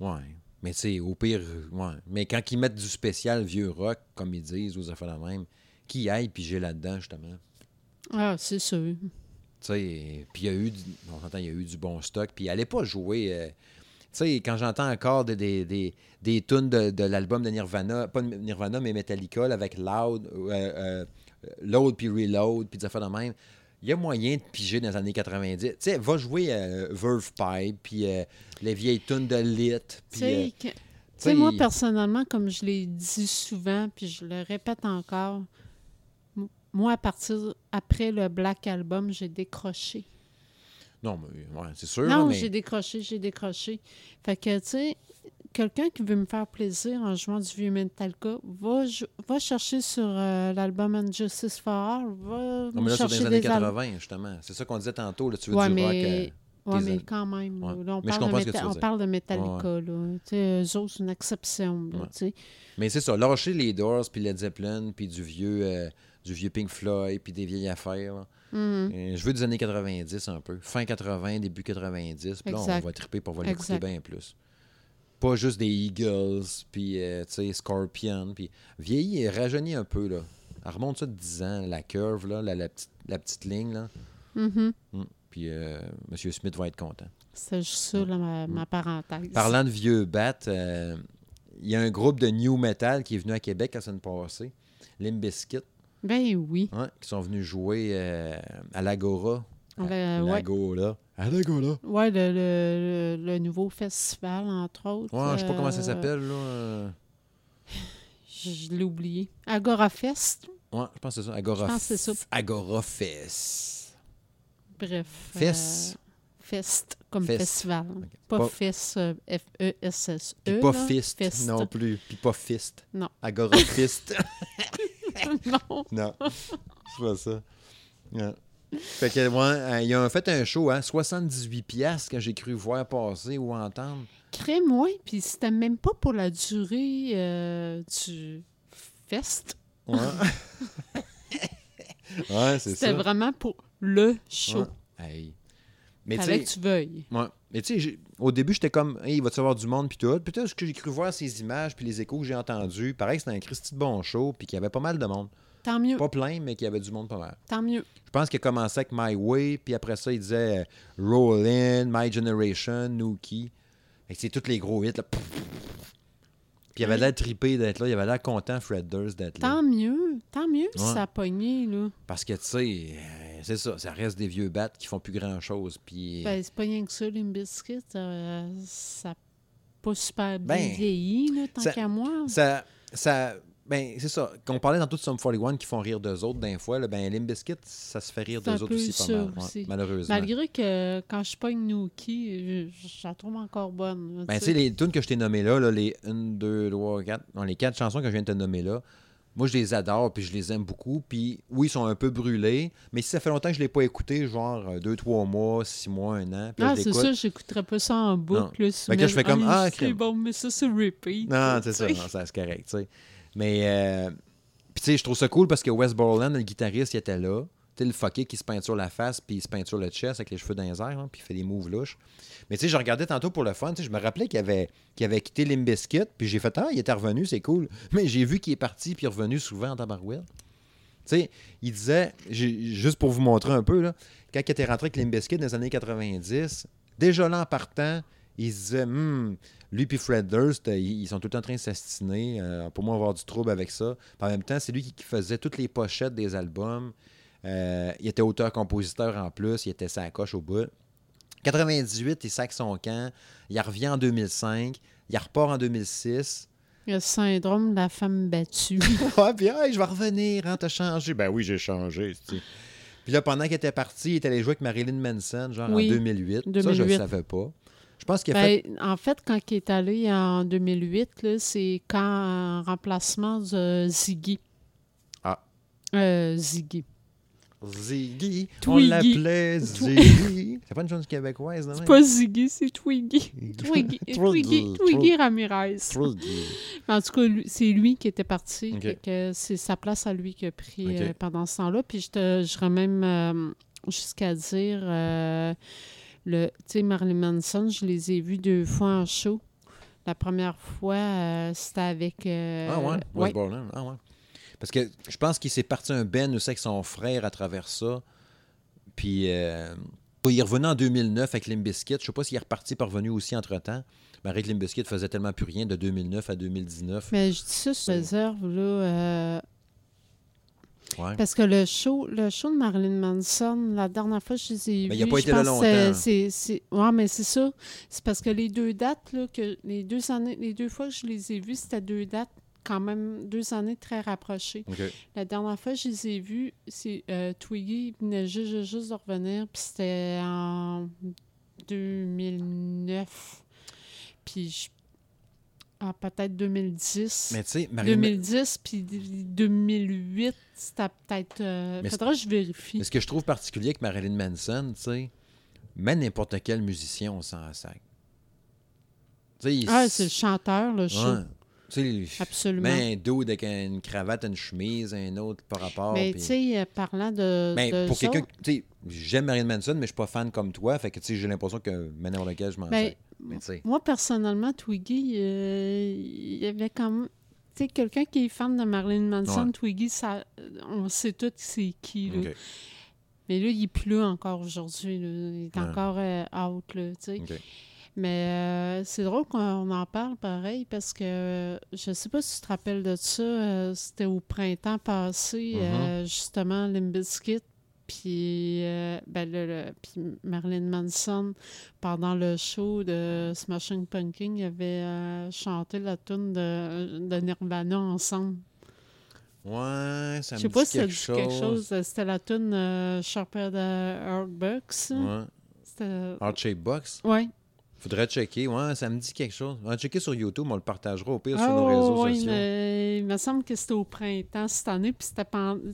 Ouais. Mais tu sais, au pire, euh, ouais. Mais quand ils mettent du spécial vieux rock, comme ils disent, aux affaires la même, qui aille piger là-dedans, justement. Ah, c'est sûr. Tu sais, puis il y a eu, du, on s'entend, il y a eu du bon stock. Puis allez pas jouer. euh, tu sais, quand j'entends encore des, des, des, des tunes de, de l'album de Nirvana, pas de Nirvana, mais Metallica, avec Loud, euh, euh, Load puis Reload, puis des affaires de même, il y a moyen de piger dans les années 90. Tu sais, va jouer euh, Verve Pipe, puis euh, les vieilles tunes de Lit. Tu Puis, sais, euh, que- tu tu sais, sais, moi, personnellement, comme je l'ai dit souvent, puis je le répète encore, moi, à partir, après le Black Album, j'ai décroché. non, mais, ouais, c'est sûr. non, mais... j'ai décroché, j'ai décroché. Fait que, tu sais, quelqu'un qui veut me faire plaisir en jouant du vieux Metallica, va, va chercher sur euh, l'album Injustice for All, va Non, mais là, c'est chercher les années des al- 80, justement. C'est ça qu'on disait tantôt. Là, tu veux Ouais, du rock. mais, euh, des mais quand même. Ouais. là, on, Mais je parle de on parle de Metallica. Là. Eux autres, c'est une exception. Là. Mais c'est ça, lâcher les Doors, puis Led Zeppelin, puis du vieux, euh, du vieux Pink Floyd, puis des vieilles affaires. Mhm. Euh, je veux des années 90 un peu. Fin 80, début 90. Puis là, on va triper pour va l'écouter bien plus. Pas juste des Eagles, puis euh, tu sais, Scorpion, puis vieilli et rajeuni un peu, là. Elle remonte ça de 10 ans, la curve, là, la, la petite, la petite ligne, là. Mhm. Hum. Puis euh, M. Smith va être content. C'est juste ça, là, ma, ma parenthèse. Parlant de vieux bats, euh, il y a un groupe de new metal qui est venu à Québec la semaine passée, Limp Bizkit, Ben oui. ouais, qui sont venus jouer euh, à l'Agora. On À va- ouais. L'Agora. À. Ouais, le, le, le- le nouveau festival, entre autres. Ouais, je sais pas comment ça euh, s'appelle, là. euh, Je, l'ai oublié. Agora Fest. Ouais, je pense que c'est ça. Agora, Je pense que c'est ça. F- Agora Fest. Bref. Fest. euh, fest, comme Fest. festival. Ok. Pas, Pas- Fest, F-E-S-S-E. Puis pas là. Fist Fest. non plus. Puis pas Fist. Non. Agora Fist. *laughs* non. non, c'est pas ça. Fait que, ouais, euh, ils ont fait un show, hein, 78 piastres que j'ai cru voir passer ou entendre. Crème, ouais. Puis c'était même pas pour la durée euh, du fest. Ouais. *laughs* ouais, c'est C'était vraiment pour le show. Ouais. Hey. Mais Fallait que tu veuilles. ouais. Mais tu sais, au début, j'étais comme, hey, il va-tu y avoir du monde, puis tout. Puis tout, ce que j'ai cru voir ces images, puis les échos que j'ai entendus, pareil, c'était un Christy de bon show, puis qu'il y avait pas mal de monde. Tant mieux. Pas plein, mais qu'il y avait du monde pas mal. Tant mieux. Je pense qu'il a commencé avec My Way, puis après ça, il disait euh, Roll In, My Generation, Nookie. C'est tous les gros hits. Là. Puis il avait l'air trippé d'être là. Il avait l'air content, Fred Durst, d'être là. Tant mieux. Tant mieux si Ouais. ça a pogné, là. Parce que, tu sais, euh, c'est ça. Ça reste des vieux bats qui font plus grand-chose. Puis... Ben, c'est pas rien que ça, les biscuits. euh, ça pas super bien Ben, vieilli, là, tant qu'à moi. Ça... ça ben, c'est ça. Quand on parlait dans tout Sum 41 qui font rire d'eux autres d'un fois, là, ben, Limp Bizkit, ça se fait rire un d'eux autres aussi pas mal. ouais, malheureusement. Malgré que quand je pogne Nookie, je, je la trouve encore bonne. Ben, tu sais, les tunes que je t'ai nommées là, là, les 1, 2, 3, 4, non, les quatre chansons que je viens de te nommer là, moi, je les adore, puis je les aime beaucoup. Puis oui, ils sont un peu brûlés, mais si ça fait longtemps que je ne l'ai pas écouté, genre 2, 3 mois, 6 mois, 1 an, puis là, Ah, c'est ça, j'écouterais pas ça en boucle. là, là, je fais comme, ah, c'est bon, mais ça, c'est repeat. Non, c'est ça, non, ça, c'est correct, tu sais. Mais, euh, tu sais, je trouve ça cool parce que Wes Borland, le guitariste, il était là. Tu sais, le fucké qui se peinture la face, puis il se peinture le chest avec les cheveux dans les airs, hein, puis il fait des moves louches. Mais tu sais, je regardais tantôt pour le fun, tu sais, je me rappelais qu'il avait, avait quitté Limbiskit, puis j'ai fait, ah, il était revenu, c'est cool. *laughs* Mais j'ai vu qu'il est parti, puis revenu souvent en tabarouette. Tu sais, il disait, juste pour vous montrer un peu, là, quand il était rentré avec Limbiskit dans les années 90, déjà là en partant, il se disait, Hmm, lui puis Fred Durst, euh, ils sont tout le temps en train de s'astiner. euh, pour moi, avoir du trouble avec ça. Puis en même temps, c'est lui qui, qui faisait toutes les pochettes des albums. Euh, il était auteur-compositeur en plus. Il était sa coche au bout. 98, il sac son camp. Il revient en 2005. Il repart en 2006. Le syndrome de la femme battue. *laughs* Ah, puis hey, je vais revenir, hein, t'as changé. Ben oui, j'ai changé. Puis là, pendant qu'il était parti, il est allé jouer avec Marilyn Manson, genre Oui, en 2008. Ça, je ne 2008. savais pas. Je pense qu'il a fait. Ben, en fait, quand il est allé en 2008, là, c'est quand en remplacement de Ziggy. Ah. Euh, Ziggy. Ziggy. On l'appelait Ziggy. *laughs* C'est pas une chose québécoise, non? C'est pas Ziggy, c'est *laughs* Twiggy. Twiggy, Twiggy, Twiggy, Ramirez. Twiggy. En tout cas, c'est lui qui était parti. Fait C'est sa place à lui qui a pris euh, pendant ce temps-là. Puis je te- j'irais même euh, jusqu'à dire, euh, le, tu sais, Marilyn Manson, je les ai vus deux fois en show. La première fois, euh, c'était avec... euh, Ah ouais? ouais. West Borland. Ah ouais. Parce que je pense qu'il s'est parti un Ben aussi avec son frère à travers ça. Puis euh, il revenu en 2009 avec Limbiskit. Je sais pas s'il est reparti parvenu aussi entre-temps. Mais avec Limbiskit faisait tellement plus rien de 2009 à 2019. Mais je dis ça sur réserve, là, euh, Ouais. parce que le show, le show de Marilyn Manson, la dernière fois que je les ai Ben, vus, il pas été là que c'est- longtemps. c'est- c'est- Ouais, mais c'est ça. C'est parce que les deux dates, là, que les deux années, les deux fois que je les ai vus, c'était deux dates quand même deux années très rapprochées. La dernière fois que je les ai vus, c'est euh, Twiggy venait juste, juste de revenir, puis c'était en 2009. Puis je- ah, peut-être 2010. Mais tu sais, Marilyn 2010 puis 2008, c'était peut-être. euh, Mais faudra que je vérifie. Mais ce que je trouve particulier avec Marilyn Manson, tu sais, même n'importe quel musicien, on s'en sac. Tu sais, il- Ah, c'est le chanteur, le show. Ouais. Tu sais, Absolument. Mais un dude avec une cravate, une chemise, un autre par rapport. Mais tu sais, euh, parlant de. Mais de pour quelqu'un, tu sais, j'aime Marilyn Manson, mais je suis pas fan comme toi. Fait que tu sais, j'ai l'impression que maintenant lequel je m'en Ben. Mais sais. Moi, personnellement, Twiggy, euh, il y avait quand même. Tu sais, quelqu'un qui est fan de Marilyn Manson, Ouais. Twiggy, ça, on sait tout c'est qui. Là. Mais là, il là encore aujourd'hui. Il est Ouais. encore euh, out, là, tu sais. Mais euh, c'est drôle qu'on en parle pareil parce que euh, je sais pas si tu te rappelles de ça. euh, C'était au printemps passé, euh, justement, Limbiskit. Puis, ben, le- Marilyn Manson, pendant le show de Smashing Pumpkin, il avait chanté la tune de, de Nirvana ensemble. Ouais, ça me Je sais dit pas si ça quelque dit chose. quelque chose. C'était la tune Sharper the Heartbucks. Ouais. C'était... Heart Shape Box. Ouais. Faudrait checker. Ouais, ça me dit quelque chose. On va checker sur YouTube, on le partagera au pire sur Ah, nos réseaux oui, sociaux. mais il me semble que c'était au printemps cette année, puis c'était,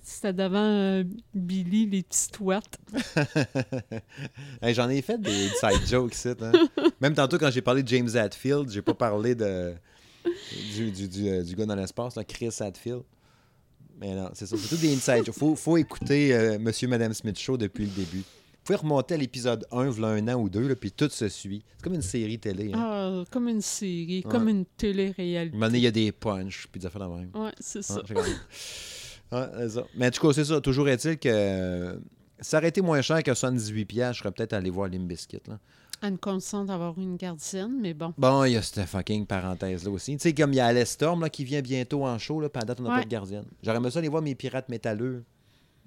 c'était devant euh, Billy, les petites touettes. *laughs* Hey, J'en ai fait des side jokes ici. hein. *laughs* Même tantôt, quand j'ai parlé de James Hadfield, j'ai pas parlé de du, du, du, euh, du gars dans l'espace, là, Chris Hadfield. Mais non, c'est ça. C'est tout des inside jokes. Faut, faut écouter euh, Monsieur Madame Smith Show depuis le début. Pouvez remonter à l'épisode 1, v'là un an ou deux, là, puis tout se suit. C'est comme une série télé. Hein. Ah, comme une série, Ouais. comme une un télé-réalité. moment donné, il y a des punchs, puis des affaires de même. Ouais, c'est ça. *laughs* Ouais, c'est. Mais en tout cas, c'est ça. Toujours est-il que euh, ça aurait été moins cher que 78$, piastres, je serais peut-être allé voir Limbiskit. Là. Anne consent d'avoir une gardienne, mais bon. Bon, il y a cette fucking parenthèse-là aussi. Tu sais, comme il y a Alice Storm là, qui vient bientôt en show, là, puis à date, on n'a Ouais. pas de gardienne. J'aurais aimé ça aller voir mes pirates métalleux.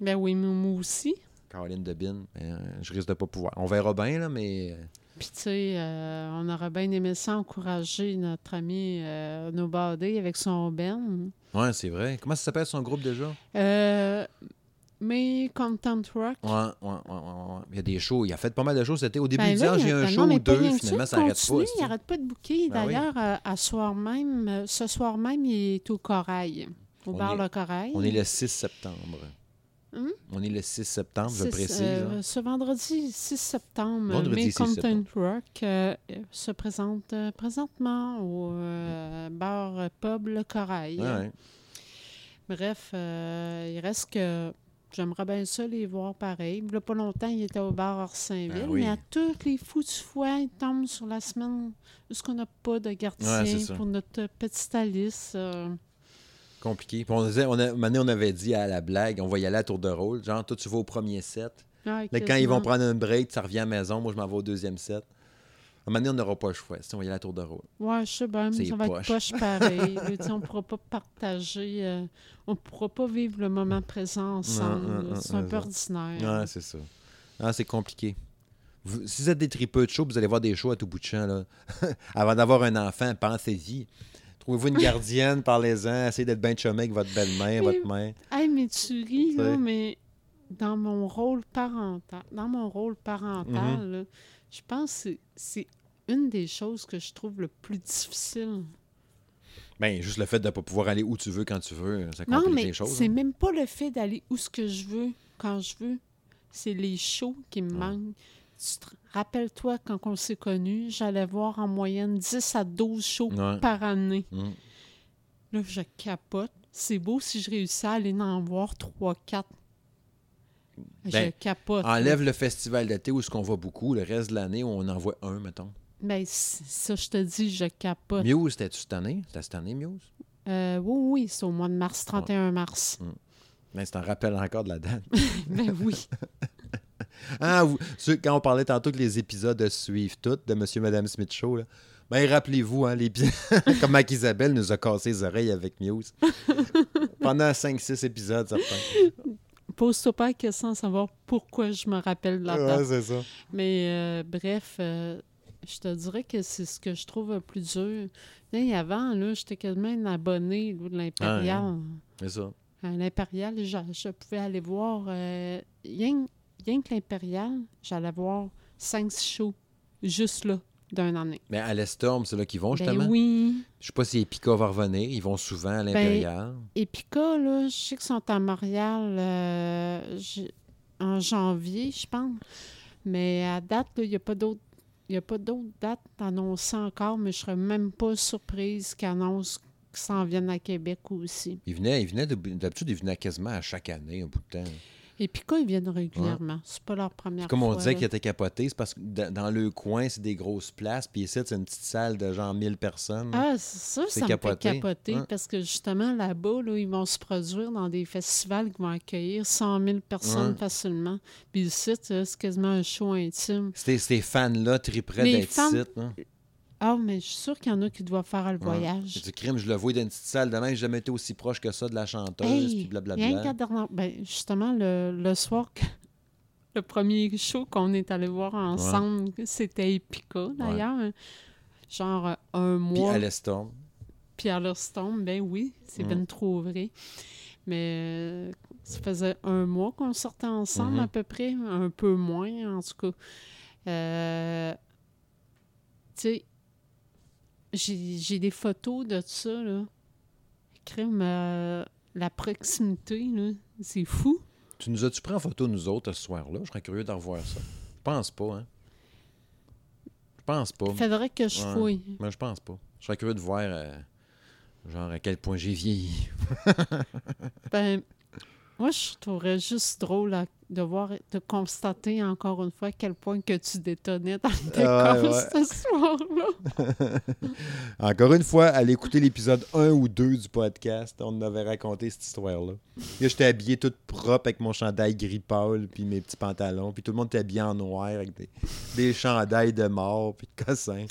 Ben oui, mais moi aussi. Caroline Debine. Mais, euh, je risque de pas pouvoir. On verra bien, là, mais. euh, Puis, tu sais, euh, on aurait bien aimé ça encourager notre ami euh, Nobody avec son Ben. Ouais, c'est vrai. Comment ça s'appelle son groupe déjà? Euh, mais Content Rock. Ouais, ouais, ouais. Il y a des shows. Il a fait pas mal de shows. C'était au début Ben du là, an, j'ai un show ou deux. Finalement, ça, ça arrête continue, pas. Il n'arrête pas de bouquer. Ben oui. D'ailleurs, à soir même, ce soir même, il est au Corail, au On bar est- Le Corail. On est le 6 septembre. Hum? On est le 6 septembre, je C'est, précise. euh, là. ce vendredi 6 septembre, Vendredi 6 Content septembre. Rock euh, se présente euh, présentement au bar pub Le Corail. Ouais. Bref, il reste que j'aimerais bien ça les voir pareil. Il y a pas longtemps, il était au bar Orsainville, Ah oui. mais à toutes les foutues fois, il tombe sur la semaine où qu'on n'a pas de gardien Ouais, pour notre petite Alice. Compliqué. Puis on disait, on a, on avait dit à la blague, on va y aller à tour de rôle. Genre, toi, tu vas au premier set. Là, quand ils vont prendre un break, ça revient à la maison. Moi, je m'en vais au deuxième set. un moment donné, on n'aura pas le choix. Si on va y aller à la tour de rôle. Ouais, je sais bien, ça va poche. être poche pareil. *laughs* là, on ne pourra pas partager, euh, on ne pourra pas vivre le moment présent ensemble. non, là. non, c'est un peu ordinaire. Ouais, c'est ça. Ah, c'est compliqué. Vous- si vous êtes des tripeux de show, vous allez voir des shows à tout bout de champ. Là. *laughs* Avant d'avoir un enfant, pensez-y. Trouvez-vous une gardienne, parlez-en, essayez d'être bien chumé avec votre belle-mère, votre mère. Hey, mais tu ris, là, mais dans mon rôle parental, dans mon rôle parental, Mhm. là, je pense que c'est- une des choses que je trouve le plus difficile. Ben, juste le fait de ne pas pouvoir aller où tu veux quand tu veux, ça Non, complique mais les choses. c'est hein. même pas le fait d'aller où ce que je veux, quand je veux. C'est les shows qui me manquent. Rappelle-toi, quand on s'est connus, j'allais voir en moyenne 10 à 12 shows Ouais. par année. Mm. Là, je capote. C'est beau si je réussis à aller en voir 3-4. je Ben, capote. Enlève le festival d'été où ce qu'on voit beaucoup, le reste de l'année, on en voit un, mettons. Ben, ça, je te dis, je capote. Muse, c'était-tu cette année? C'était cette année, Muse? Euh, oui, oui, c'est au mois de mars, 31 mars. Ben, c'est un rappel encore de la date. *laughs* ben oui. *laughs* Ah, vous- ceux- quand on parlait tantôt que les épisodes suivent toutes de Monsieur et Madame Smith Show, là, ben rappelez-vous, hein, l'épisode *laughs* comme Mac Isabelle nous a cassé les oreilles avec Muse. Pendant 5-6 épisodes. Pose-toi pas la question savoir pourquoi je me rappelle de la date. Ouais, c'est ça. Mais euh, bref, euh, je te dirais que c'est ce que je trouve le plus dur. Et avant, là, j'étais quasiment une abonnée là, de l'Impérial. C'est ça. À l'Impérial, je, je pouvais aller voir, euh, rien, rien que l'Impérial, j'allais voir 5 shows juste là, d'une année. Mais à l'Estorm, c'est là qu'ils vont, Ben justement? oui. Je sais pas si Epica va revenir. Ils vont souvent à l'Impérial. Epica, là, je sais qu'ils sont à Montréal euh, en janvier, je pense. Mais à date, il n'y a pas d'autres. Il a pas d'autres dates annoncées encore, mais je serais même pas surprise qu'ils annoncent qu'ils s'en viennent à Québec aussi. Ils venaient, ils venaient de- d'habitude, ils venaient quasiment à chaque année, un bout de temps. Epica, ils viennent régulièrement. C'est pas leur première Comme on fois. disait là. qu'ils étaient capotés, c'est parce que da- dans le coin, c'est des grosses places, puis ici, c'est une petite salle de genre 1000 personnes. Ah, c'est ça, ça me capoté. fait capoter Ouais. parce que justement, là-bas, là, ils vont se produire dans des festivals qui vont accueillir 100 000 personnes Ouais. facilement. Puis ici, c'est quasiment un show intime. Ces, ces fans-là triperaient d'être ici. hein. Ah, mais je suis sûre qu'il y en a qui doivent faire le voyage. C'est du crime, je le vois dans une petite salle. Demain, j'ai jamais été aussi proche que ça de la chanteuse, Hey, puis blablabla. ben, justement, le, le soir, que- *laughs* le premier show qu'on est allé voir ensemble, c'était Epica, d'ailleurs. Genre euh, un Puis mois. à l'Estorm. Puis à ben oui, c'est Mm. bien trop vrai. Mais euh, ça faisait un mois qu'on sortait ensemble Mhm. à peu près, un peu moins en tout cas. Euh, tu sais, j'ai des photos de ça, là. Crime, euh, la proximité, là, c'est fou. Tu nous as-tu pris en photo, nous autres, ce soir-là? Je serais curieux de revoir ça. Je pense pas, hein? Je pense pas. Il faudrait que je Ouais. fouille. Mais je pense pas. Je serais curieux de voir, euh, genre, à quel point j'ai vieilli. Ben, moi, je trouverais juste drôle à- de voir, de constater encore une fois à quel point que tu détonnais dans le décor ouais. ce soir-là. *laughs* Encore une fois, allez écouter l'épisode 1 ou 2 du podcast. On avait raconté cette histoire-là. Là, j'étais habillé tout propre avec mon chandail gris pâle puis mes petits pantalons. Puis tout le monde était habillé en noir avec des, des chandails de mort puis de cossins.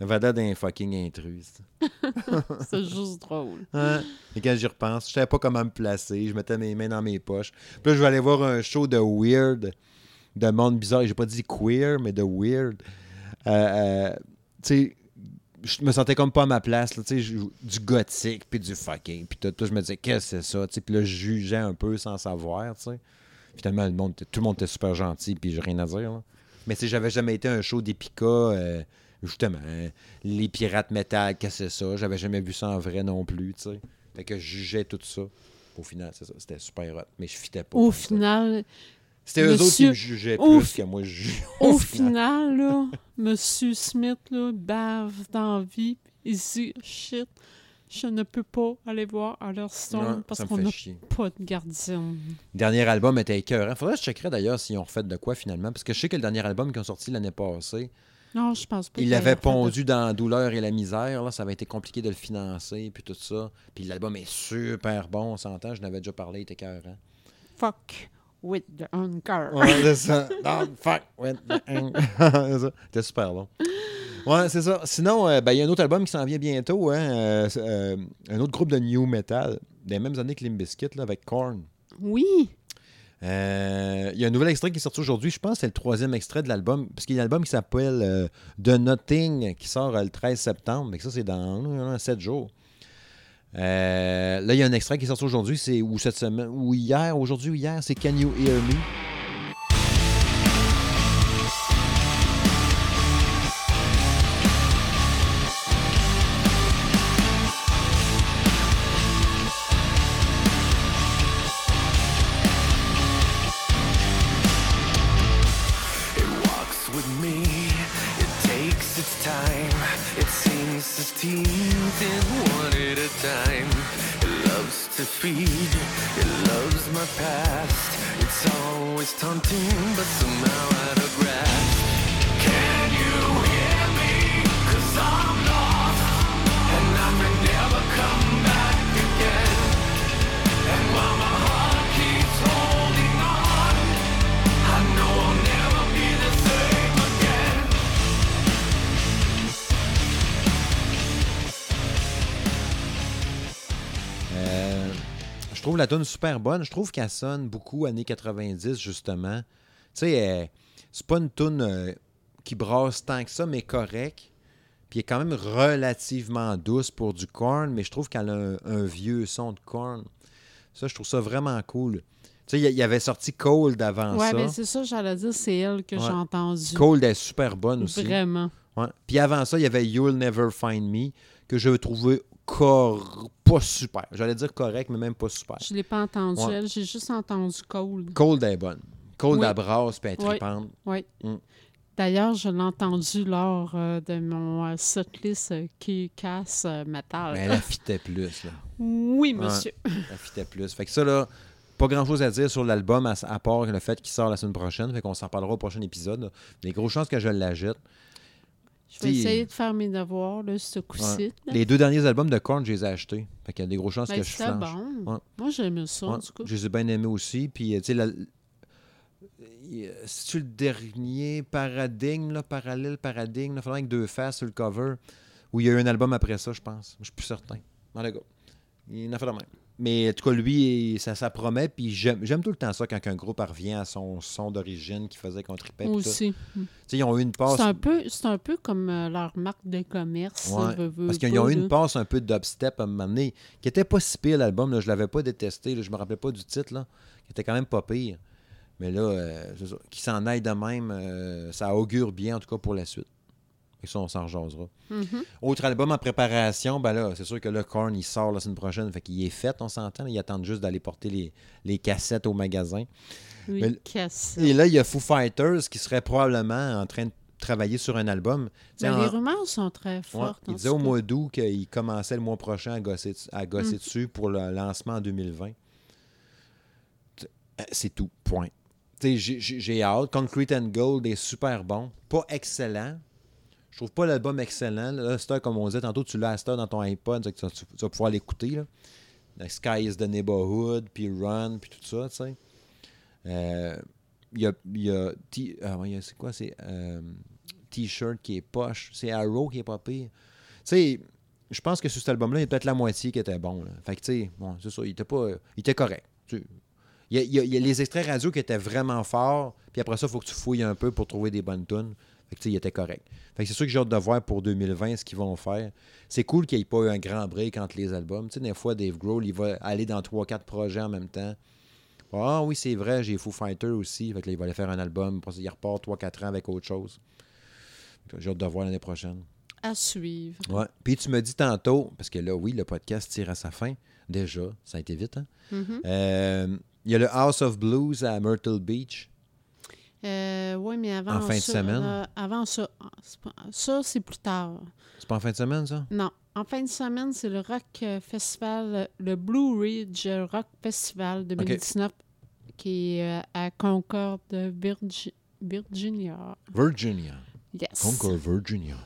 L'air d'un fucking intrus. *laughs* C'est juste drôle. Hein? Et quand j'y repense, je savais pas comment me placer. Je mettais mes mains dans mes poches. Puis là, je vais aller voir un show de weird, de monde bizarre. J'ai pas dit queer, mais de weird. Euh, euh, tu sais, je me sentais comme pas à ma place. là, du gothique, puis du fucking. Puis tout, tout, je me disais, qu'est-ce que c'est ça? Puis là, je jugeais un peu sans savoir. Finalement, le monde, tout le monde était super gentil, puis j'ai rien à dire. là. Mais tu sais, j'avais jamais été à un show d'Epica. euh, justement, hein, les pirates métal, qu'est-ce que c'est ça? J'avais jamais vu ça en vrai non plus, tu sais. Fait que je jugeais tout ça. Au final, c'est ça. C'était super hot. Mais je fitais pas. Au final, C'était eux autres qui me jugeaient plus fi- que moi je jugeais. au final, là, *laughs* Monsieur Smith, là, bave dans la vie. Il dit, shit, je ne peux pas aller voir leur Non, stone parce qu'on n'a pas de gardienne. Le dernier album était écœurant. Faudrait que je checkerais d'ailleurs s'ils ont refait de quoi finalement. Parce que je sais que le dernier album qu'ils ont sorti l'année passée, Non, je pense pas. il l'avait de- pondu dans Douleur et la misère. Là. Ça avait été compliqué de le financer, puis tout ça. Puis l'album est super bon, on s'entend. Je n'avais déjà parlé, il était. Fuck with the anchor. Ouais, c'est ça. Don't fuck with the *laughs* ça. C'était super bon. Ouais, c'est ça. Sinon, euh, ben, il y a un autre album qui s'en vient bientôt. Hein, euh, euh, un autre groupe de new metal, des mêmes années que Limp Bizkit, là, avec Korn. Oui. Euh, Il y a un nouvel extrait qui est sorti aujourd'hui. Je pense que c'est le troisième extrait de l'album. Parce qu'il y a un album qui s'appelle euh, The Nothing qui sort euh, le 13 septembre. Mais ça, c'est dans 7 jours. Là, il y a un extrait qui est sorti aujourd'hui. C'est ou cette semaine, ou hier, aujourd'hui ou hier, c'est Can You Hear Me? Super bonne. Je trouve qu'elle sonne beaucoup années 90, justement. Tu sais, c'est pas une tune euh, qui brasse tant que ça, mais correct. Puis elle est quand même relativement douce pour du corn, mais je trouve qu'elle a un, un vieux son de corn. Ça, je trouve ça vraiment cool. Tu sais, il y- avait sorti Cold avant Ouais, ça. mais c'est ça, j'allais dire, c'est elle que Ouais. j'ai entendue. Cold est super bonne aussi. Vraiment. Ouais. Puis avant ça, il y avait You'll Never Find Me, que je trouvais cor... pas super. J'allais dire correct, mais même pas super. Je l'ai pas entendue, Ouais. elle. J'ai juste entendu Cold. Cold est bonne. Cold Oui. à brasse, puis elle est Oui. Mm. D'ailleurs, je l'ai entendu lors euh, de mon euh, setlist euh, qui casse euh, metal. Mais elle affitait plus, là. Oui, Ouais. monsieur. Elle affitait plus. Fait que ça, là, pas grand-chose à dire sur l'album, à, à part le fait qu'il sort la semaine prochaine. Fait qu'on s'en parlera au prochain épisode. là. Des grosses chances que je l'achète. Je vais essayer de faire mes devoirs, là, ce coup-ci. Ouais. Les deux derniers albums de Korn, je les ai achetés. Fait qu'il y a des grosses chances Ben, que je flanche. bon. Ouais. Moi, j'aimais ça, Ouais, en tout cas. je les ai bien aimés aussi. Puis, euh, tu sais, la- il- c'est-tu le dernier paradigme, là, parallèle paradigme, là, avec deux faces sur le cover, où il y a eu un album après ça, je pense. Je suis plus certain. Dans le gars. Il en a fait de même. Mais en tout cas, lui, ça, ça promet. Puis j'aime tout le temps ça quand un groupe revient à son son d'origine qui faisait qu'on tripait. Tout. aussi. Ils ont eu une passe. C'est un, peu, c'est un peu comme euh, leur marque de commerce. Ouais, parce qu'ils ont eu une passe un peu de dubstep à un moment donné, qui était pas si pire l'album. Je l'avais pas détesté. Là, je me rappelais pas du titre, là, qui était quand même pas pire. Mais là, euh. Qui s'en aille de même, euh, ça augure bien, en tout cas, pour la suite. Et ça, on s'en rejasera. Mhm. Autre album en préparation, ben là, c'est sûr que le Korn, il sort la semaine prochaine. Fait qu'il est fait, on s'entend. Ils attendent juste d'aller porter les, les cassettes au magasin. Oui, Mais- casse. Et là, il y a Foo Fighters qui serait probablement en train de travailler sur un album. Mais en- les rumeurs sont très Ouais, fortes. il disait au mois d'août qu'il commençait le mois prochain à gosser, à gosser Mm. dessus pour le lancement en 2020. T- euh, C'est tout, point. J'ai hâte. Concrete and Gold est super bon. Pas excellent. Je trouve pas l'album excellent. Là, c'est comme on disait tantôt, tu l'as à heure dans ton iPod, tu, vas- pouvoir l'écouter. Sky is the Neighborhood, puis Run, puis tout ça, tu sais. Euh, Il y a, ah y a- c'est quoi, c'est euh, T-shirt qui est poche. C'est Arrow qui est pas pire. Tu sais, je pense que sur cet album-là, il y a peut-être la moitié qui était bon. Fait que, tu sais, bon, c'est ça, il était pas. Il était correct. Il y a- il y a les extraits radio qui étaient vraiment forts, puis après ça, il faut que tu fouilles un peu pour trouver des bonnes tunes. Fait que, il était correct. Fait que c'est sûr que j'ai hâte de voir pour 2020 ce qu'ils vont faire. C'est cool qu'il n'y ait pas eu un grand break entre les albums. Tu sais, des fois, Dave Grohl, il va aller dans 3-4 projets en même temps. Ah oui, c'est vrai, j'ai Foo Fighter aussi. Fait que là, il va aller faire un album. Il repart 3-4 ans avec autre chose. J'ai hâte de voir l'année prochaine. À suivre. Ouais. Puis tu me dis tantôt, parce que là, oui, le podcast tire à sa fin. Déjà, ça a été vite. Hein? Mhm. Euh, il y a le House of Blues à Myrtle Beach. Euh, oui, mais avant En fin de ça, semaine? euh, avant ça, ah, pas- ça, c'est plus tard. C'est pas en fin de semaine, ça? Non. En fin de semaine, c'est le Rock Festival, le Blue Ridge Rock Festival 2019 qui est euh, à Concord, Virgi- Virginia. Virginia. Yes. Concord, Virginia.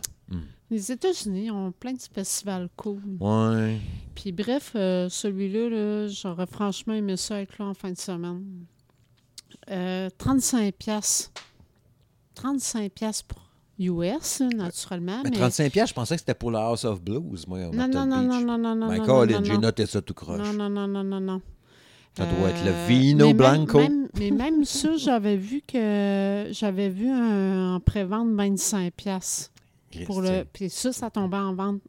Les États-Unis ont plein de festivals cool. Ouais. Puis bref, euh, celui-là, là, j'aurais franchement aimé ça être là en fin de semaine. Euh, 35 piastres. 35 piastres pour US, naturellement. Mais mais- 35 pièces, je pensais que c'était pour la House of Blues, moi. Non, non, non, non, non, non, non, Colin, non, j'ai noté ça tout croche. Non, non, non, non, non, non. Ça doit être le Euh, Vino mais Blanco. même- mais même *laughs* ça, j'avais vu que j'avais vu un, en pré-vente 25 piastres pour le. Puis ça, ça tombait en vente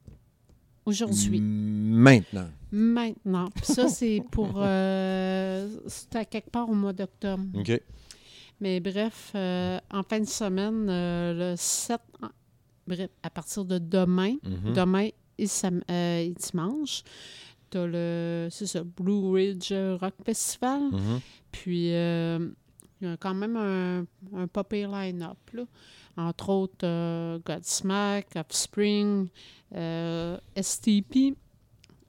aujourd'hui. Maintenant. Maintenant. Puis ça, c'est pour. Euh, C'était à quelque part au mois d'octobre. OK. Mais bref, euh, en fin de semaine, euh, le 7. en- Bref, à partir de demain, Mhm. demain et, sam- euh, et dimanche, t'as le. C'est ça, Blue Ridge Rock Festival. Mhm. Puis, il y a quand même un, un pire line-up. là. Entre autres, Godsmack, Offspring, STP,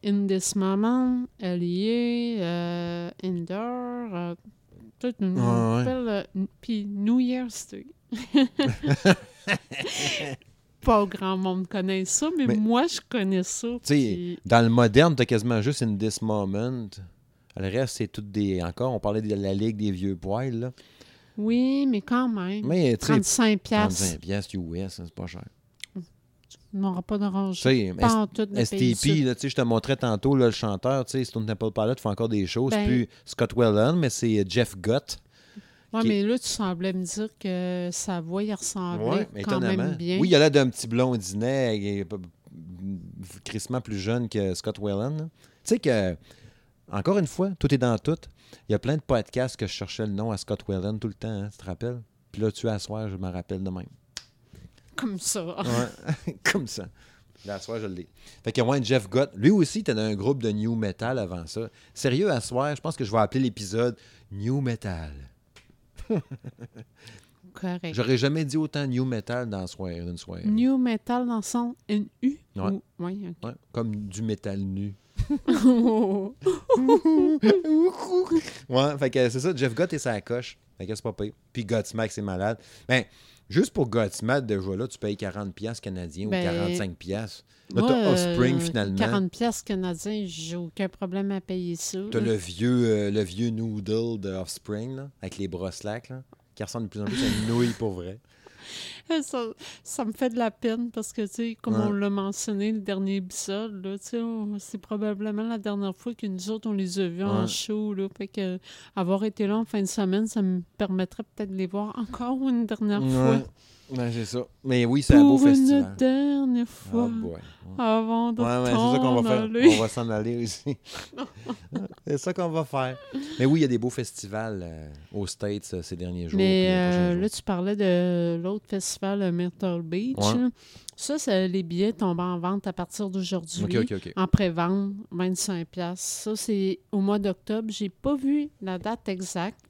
In This Moment, LEA, euh, Indoor, euh, toute une Ouais, ouais. belle, euh, n- Puis New Year's Day. *laughs* Pas grand monde connaît ça, mais, Mais- moi, je connais ça. Puis- dans le moderne, t'as quasiment juste In This Moment. Le reste, c'est tout des. Encore, on parlait de la Ligue des vieux poils, là. Oui, mais quand même. Mais, tu sais, 35 piastres. 35 piastres US, hein, c'est pas cher. N'aura pas d'orange. STP, sud. là, tu sais, je te montrais tantôt, là, le chanteur, tu sais, Stone Temple Pilot fait encore des choses. Ben- plus Scott Whelan, mais c'est Jeff Gott. Oui, mais là, tu semblais me dire que sa voix y ressemblait Ouais, quand étonnamment. même bien. Oui, il a l'air d'un petit blondinet, il p- crissement plus jeune que Scott Whelan. Tu sais que, encore une fois, tout est dans tout. Il y a plein de podcasts que je cherchais le nom à Scott Whelan tout le temps, hein, tu te rappelles? Puis là, tu à soir, je me rappelle de même. Comme ça. Ouais, *laughs* comme ça. À soir, je l'ai. Fait que, ouais, Jeff Gott, lui aussi, était dans un groupe de New Metal avant ça. Sérieux, à soir, je pense que je vais appeler l'épisode New Metal. *laughs* Correct. J'aurais jamais dit autant New Metal dans la soirée, une soirée. New Metal dans son NU. Ouais. Ou- ouais, ok. Ouais, comme du métal nu. *laughs* Ouais, fait que c'est ça, Jeff Gott et sa coche. Fait que c'est pas pire. Puis Godsmack, c'est malade. Ben, juste pour Godsmack, déjà là, tu payes 40$ piastres canadiens Ben, ou 45$. piastres. Là, t'as Offspring, euh, finalement. 40 pièces canadiens, j'ai aucun problème à payer ça. T'as le vieux, euh, le vieux noodle de Offspring, là, avec les bras slacks, là, qui ressemble de plus en plus à une nouille pour vrai. Ça, ça me fait de la peine parce que, tu sais, comme Ouais. on l'a mentionné le dernier épisode, là, tu sais, on- c'est probablement la dernière fois que nous autres, on les a vus en show. Là, fait que avoir été là en fin de semaine, ça me permettrait peut-être de les voir encore une dernière fois. Ouais, c'est ça. Mais oui, c'est un beau Pour une festival. dernière Ah, fois. boy. Ouais. avant de Ouais, ouais, c'est ça qu'on va faire. aller. On va s'en aller aussi. *laughs* c'est ça qu'on va faire. Mais oui, il y a des beaux festivals euh, aux States euh, ces derniers jours. Mais euh, là, tu parlais de l'autre festival, le Myrtle Beach. Ouais. Ça, c'est- les billets tombent en vente à partir d'aujourd'hui. OK, OK, OK. En pré-vente, 25 Ça, c'est au mois d'octobre. J'ai pas vu la date exacte.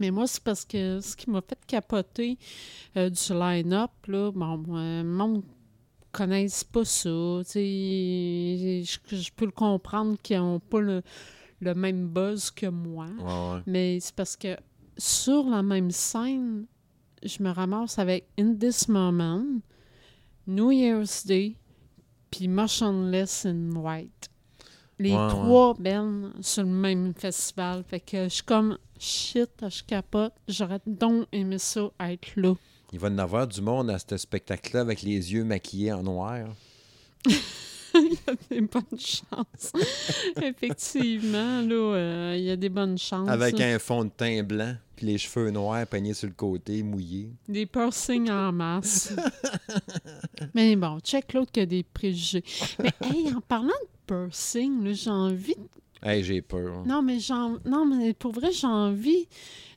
Mais moi, c'est parce que ce qui m'a fait capoter euh, du line-up, là, bon, euh, le monde ne connaisse pas ça. Je, je peux le comprendre qu'ils n'ont pas le, le même buzz que moi. Ouais, ouais. Mais c'est parce que sur la même scène, je me ramasse avec In This Moment, New Year's Day, puis Motionless in White. Les ouais. trois bands sur le même festival. Fait que je suis comme shit, je capote. J'aurais donc aimé ça être là. Il va y en avoir du monde à ce spectacle-là avec les yeux maquillés en noir. *laughs* il y a des bonnes chances. *laughs* Effectivement, là, euh, il y a des bonnes chances. Avec un fond de teint blanc, puis les cheveux noirs peignés sur le côté, mouillés. Des piercings en masse. *laughs* Mais bon, check l'autre qui a des préjugés. Mais hey, en parlant de piercing, j'ai envie. Hey, j'ai peur. Non, mais j'en. Non, mais pour vrai, j'ai envie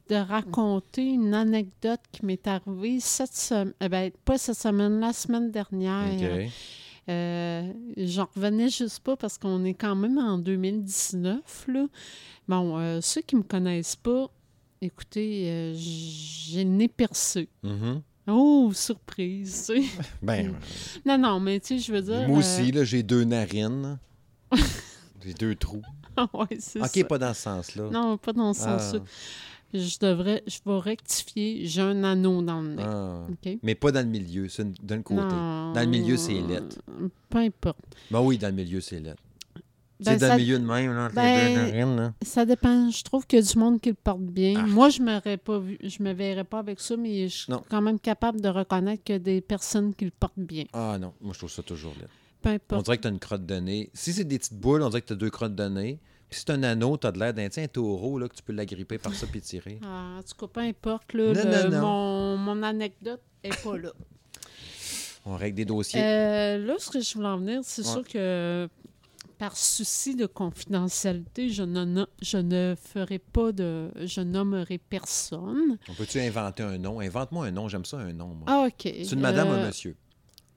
de raconter une anecdote qui m'est arrivée cette semaine. ben, pas cette semaine, la semaine dernière. Euh, J'en revenais juste pas parce qu'on est quand même en 2019. Là. Bon, euh, ceux qui me connaissent pas, écoutez, euh, j'ai le nez percé. Mhm. Oh, surprise! *laughs* Ben, non, non, mais tu sais, je veux dire. moi euh, aussi, là, j'ai deux narines. *laughs* j'ai deux trous. *laughs* ouais, c'est OK, ça. pas dans ce sens-là. Non, pas dans ce Ah. sens-là. Je devrais, je vais rectifier, j'ai un anneau dans le nez. Ah. OK? Mais pas dans le milieu, c'est d'un côté. Non. Dans le milieu, c'est lettre. Peu importe. Ben oui, dans le milieu, c'est lettre. Ben, c'est dans ça- le milieu de même, là. ben, narines, là. Ça dépend. Je trouve qu'il y a du monde qui le porte bien. Ah. Moi, je m'aurais pas vu, je me verrais pas avec ça, mais je suis Non. quand même capable de reconnaître qu'il y a des personnes qui le portent bien. Ah non, moi je trouve ça toujours laid. Peu On dirait que tu as une crotte de nez. Si c'est des petites boules, on dirait que tu as deux crottes de nez. Puis si tu un anneau, tu as de l'air d'un taureau là, que tu peux l'agripper par ça puis tirer. Ah, en tout cas, peu importe. Là, Non, le- non, non. Mon, mon anecdote est pas là. On règle des dossiers. Euh, là, ce que je voulais en venir, c'est Ouais. sûr que par souci de confidentialité, je ne, je ne ferai pas de. Je nommerai personne. On peut-tu inventer un nom? Invente-moi un nom, j'aime ça un nom, moi. Ah, OK. c'est une madame ou Euh, un monsieur?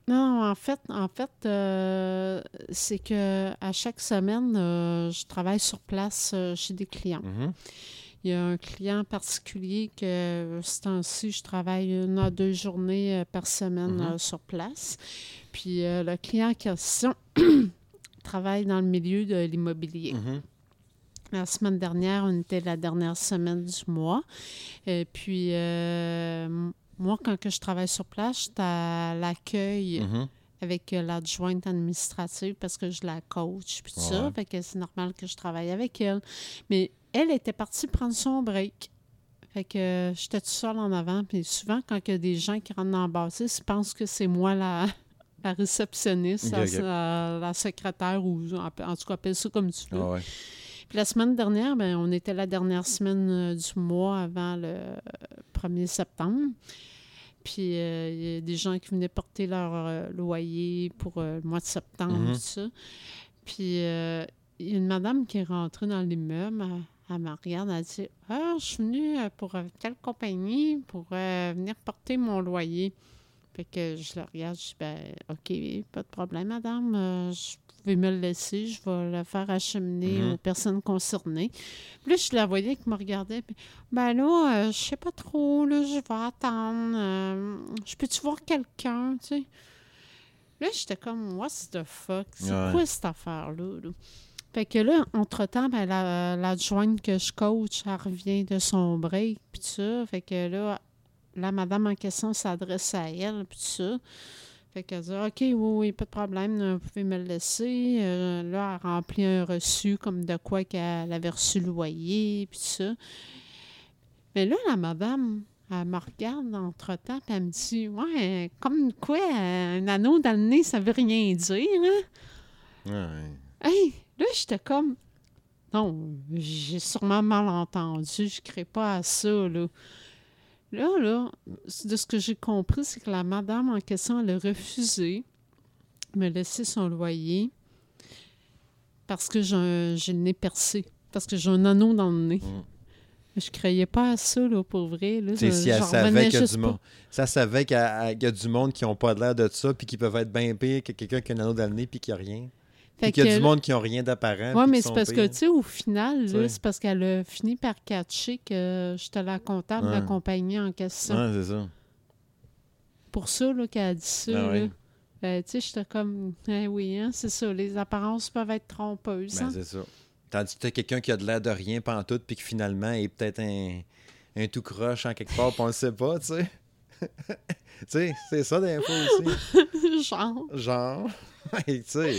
Non, en fait, en fait, euh, c'est que à chaque semaine, euh, je travaille sur place euh, chez des clients. Mhm. Il y a un client particulier que ce temps-ci, je travaille une à deux journées par semaine Mhm. sur place. Puis le client en question *coughs* travaille dans le milieu de l'immobilier. Mhm. La semaine dernière, on était la dernière semaine du mois. Et puis, moi, quand que je travaille sur place, j'étais à l'accueil Mhm. avec euh, l'adjointe administrative parce que je la coach puis tout ça. Ouais. Fait que c'est normal que je travaille avec elle. Mais elle était partie prendre son break. Fait que euh, j'étais toute seule en avant. Puis souvent, quand il y a des gens qui rentrent dans le bâtisse, ils pensent que c'est moi la, *laughs* la réceptionniste, Ok, la, ok. la- la secrétaire ou en, en tout cas, appelle ça comme tu veux. Ah ouais. Puis la semaine dernière, ben, on était la dernière semaine euh, du mois avant le 1er septembre. Puis euh, il y a des gens qui venaient porter leur euh, loyer pour euh, le mois de septembre, Mhm. tout ça. Puis il y a une madame qui est rentrée dans l'immeuble. Elle, elle me regarde, elle dit Ah, je suis venue pour telle compagnie pour venir porter mon loyer. Fait que je la regarde, je dis ben, OK, pas de problème, madame. Euh, je pouvez me le laisser, je vais le faire acheminer Mhm. aux personnes concernées. Puis là, je la voyais qui me regardait. Puis, ben là, euh, je sais pas trop, là, je vais attendre. euh, je peux-tu voir quelqu'un, tu sais? Là, j'étais comme, what's the fuck? C'est Ouais. quoi cette affaire-là? là? Fait que là, entre-temps, ben, la- l'adjointe que je coach, elle revient de son break, puis tout ça. Fait que là, la madame en question s'adresse à elle, puis tout ça. Fait qu'elle dit OK, oui, oui, pas de problème, vous pouvez me le laisser. Euh, là, elle remplit un reçu comme de quoi qu'elle avait reçu le loyer, puis ça. Mais là, la madame, elle me regarde entre-temps, puis elle me dit Ouais, comme quoi, un anneau dans le nez, ça veut rien dire, hein? Ouais. Hey, là, j'étais comme. Non, j'ai sûrement mal entendu. Je ne crée pas à ça, là. Là, là, de ce que j'ai compris, c'est que la madame en question, elle a refusé de me laisser son loyer parce que j'ai un- j'ai le nez percé, parce que j'ai un anneau dans le nez. Mm. Je croyais pas à ça, là, pour vrai. Là, Je- si elle savait qu'il y a juste du pas. monde. Ça savait qu'il y, a du monde qui n'ont pas l'air de ça, puis qui peuvent être bien pires que quelqu'un qui a un anneau dans le nez, puis qui a rien. Fait qu'il y a que- du monde qui n'ont rien d'apparent. Oui, mais c'est parce que, tu sais, au final, c'est parce qu'elle a fini par catcher que j'étais la comptable de la compagnie en question. Ouais, c'est ça. Pour ça là, qu'elle a dit ça. Ah ouais. Ben, tu sais, j'étais comme, eh oui, hein, c'est ça, les apparences peuvent être trompeuses. Ben, hein. c'est ça. Tandis que tu as quelqu'un qui a de l'air de rien pantoute, puis qui finalement est peut-être un, un tout croche en quelque part, puis on le sait pas, tu sais. *laughs* tu sais, c'est ça des fois aussi. *laughs* Genre, Genre, *laughs* tu sais.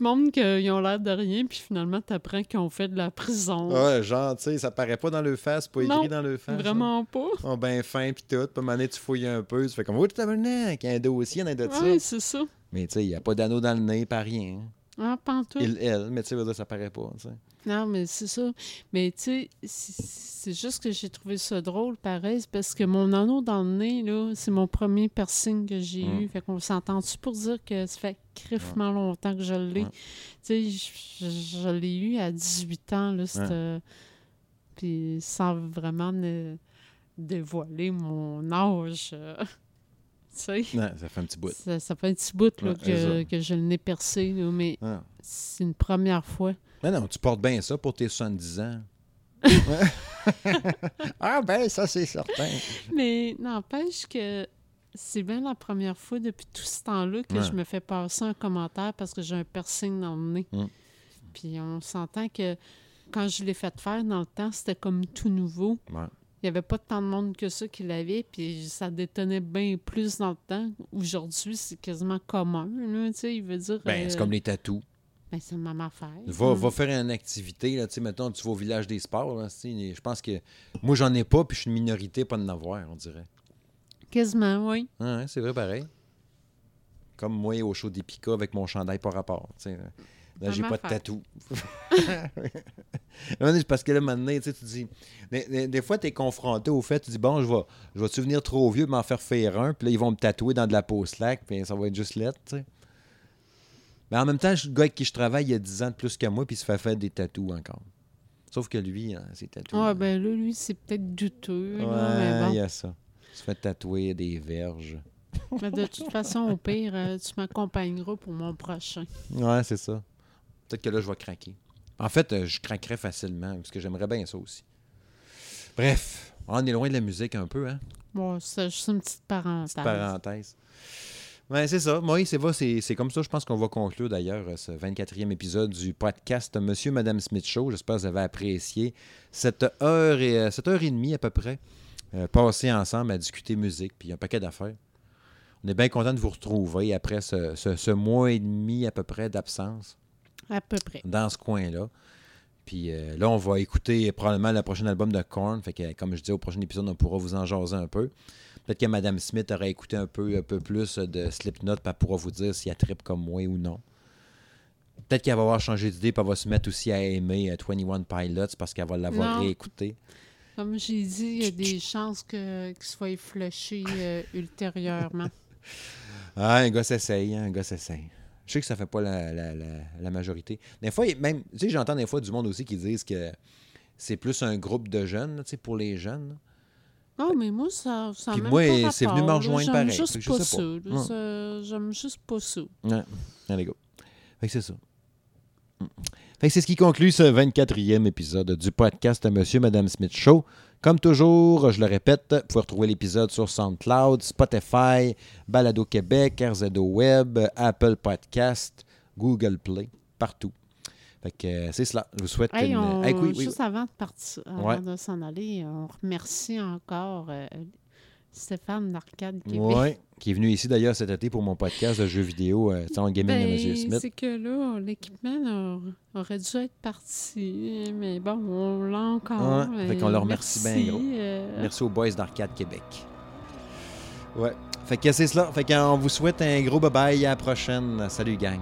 montres qu'ils ont l'air de rien, puis finalement, tu apprends qu'ils ont fait de la prison. Ouais, genre, tu sais, ça paraît pas dans le face, pas écrit Non, dans le face. Vraiment pas. Ils sont bien fins, puis tout. Puis à tu fouilles un peu, tu fais comme, oh, tu il y a un dossier, il y en a de Oui, ça. c'est ça. Mais tu sais, il n'y a pas d'anneau dans le nez, pas rien. Ah, pantoute. Il, elle, mais tu sais, ça paraît pas, tu sais. Non, mais c'est ça. Mais tu sais, c'est- juste que j'ai trouvé ça drôle, pareil, parce que mon anneau dans le nez, là, c'est mon premier piercing que j'ai Mm. eu. Fait qu'on s'entend-tu pour dire que ça fait criffement longtemps que je l'ai? Ouais. Tu sais, je, je- je l'ai eu à 18 ans, là, c'était- Puis sans vraiment ne- dévoiler mon âge. euh, *laughs* tu sais. Ça fait un petit bout. Ça, ça fait un petit bout là, que, que je le nez percé, là, mais Ah. c'est une première fois. Mais non, tu portes bien ça pour tes 70 ans. *laughs* ah ben, ça c'est certain. Mais n'empêche que c'est bien la première fois depuis tout ce temps-là que Ouais. je me fais passer un commentaire parce que j'ai un piercing dans le nez. Mm. Puis on s'entend que quand je l'ai fait faire dans le temps, c'était comme tout nouveau. Ouais. Il n'y avait pas tant de monde que ça qui l'avait, puis ça détonnait bien plus dans le temps. Aujourd'hui, c'est quasiment commun, là, tu sais, il veut dire... Ben, euh, c'est comme les tatous. Ben, c'est même affaire. Va, Hum. va faire une activité, là, tu sais, mettons, tu vas au village des sports, là, je pense que moi, j'en ai pas, puis je suis une minorité pas de n'avoir, on dirait. Quasiment, oui. Ah, c'est vrai, pareil. Comme moi au show d'Epica avec mon chandail par rapport, tu sais. Là, j'ai pas de tatou. *laughs* Parce que là, maintenant, tu dis... Des, des- des fois, tu es confronté au fait, tu dis, bon, je vais, je vais devenir trop vieux m'en faire faire un, puis là, ils vont me tatouer dans de la peau slack, puis ça va être juste lettre, tu sais. Mais en même temps, je- le gars avec qui je travaille, il a 10 ans de plus que moi, puis il se fait faire des tatous encore. Sauf que lui, hein, c'est tatoué. Ah, ben là, lui, c'est peut-être douteux, là, Ouais, il y a ça. Il se fait tatouer des verges. Mais de toute façon, au pire, euh, tu m'accompagneras pour mon prochain. Ouais, c'est ça. Peut-être que là, je vais craquer. En fait, euh, je craquerais facilement, parce que j'aimerais bien ça aussi. Bref, on est loin de la musique un peu, hein? Bon, c'est juste une petite parenthèse. Parenthèse. Ouais, c'est ça. Moi, c'est va, c'est comme ça, je pense qu'on va conclure d'ailleurs euh, ce 24e épisode du podcast Monsieur Madame Smith Show. J'espère que vous avez apprécié cette heure et euh, cette heure et demie à peu près euh, passée ensemble à discuter musique, puis un paquet d'affaires. On est bien content de vous retrouver après ce, ce- ce mois et demi à peu près d'absence. À peu près. dans ce coin-là. Puis euh, là, on va écouter probablement le prochain album de Korn. Fait que, comme je disais, au prochain épisode, on pourra vous en jaser un peu. Peut-être que Madame Smith aurait écouté un peu, un peu plus de Slipknot, puis elle pourra vous dire si elle tripe comme moi ou non. Peut-être qu'elle va avoir changé d'idée, puis elle va se mettre aussi à aimer euh, 21 Pilots parce qu'elle va l'avoir réécouté. Comme j'ai dit, il y a des chances que, qu'il soit flushé euh, ultérieurement. *laughs* Ah, un gars s'essaye, hein, un gars s'essaye. Je sais que ça fait pas la, la- la- la majorité. Des fois, même, tu sais, j'entends des fois du monde aussi qui disent que c'est plus un groupe de jeunes, tu sais, pour les jeunes. Non, mais moi, ça, ça Puis moi, c'est venu me rejoindre pareil. juste je pas sais. Ça- J'aime juste pas ça. Ouais, allez go. Fait que c'est ça. Mm. Fait que c'est ce qui conclut ce 24e épisode du podcast Monsieur Madame Smith Show. Comme toujours, je le répète, vous pouvez retrouver l'épisode sur SoundCloud, Spotify, Balado Québec, RZO Web, Apple Podcast, Google Play, partout. Fait que euh, c'est cela. Je vous souhaite Hey, une. on- Hey, oui, oui, juste avant de partir, avant Ouais. de s'en aller, on remercie encore euh, Stéphane d'Arcade Québec. Ouais, qui est venu ici d'ailleurs cet été pour mon podcast de jeux vidéo, euh, de Gaming de Ben, Monsieur Smith. c'est que là, l'équipement aurait dû être parti, mais bon, on l'a encore. Ouais, fait qu'on euh, le remercie bien gros. euh, Merci aux boys d'Arcade Québec. Ouais. Fait que c'est cela. Fait qu'on vous souhaite un gros bye-bye. À la prochaine. Salut, gang.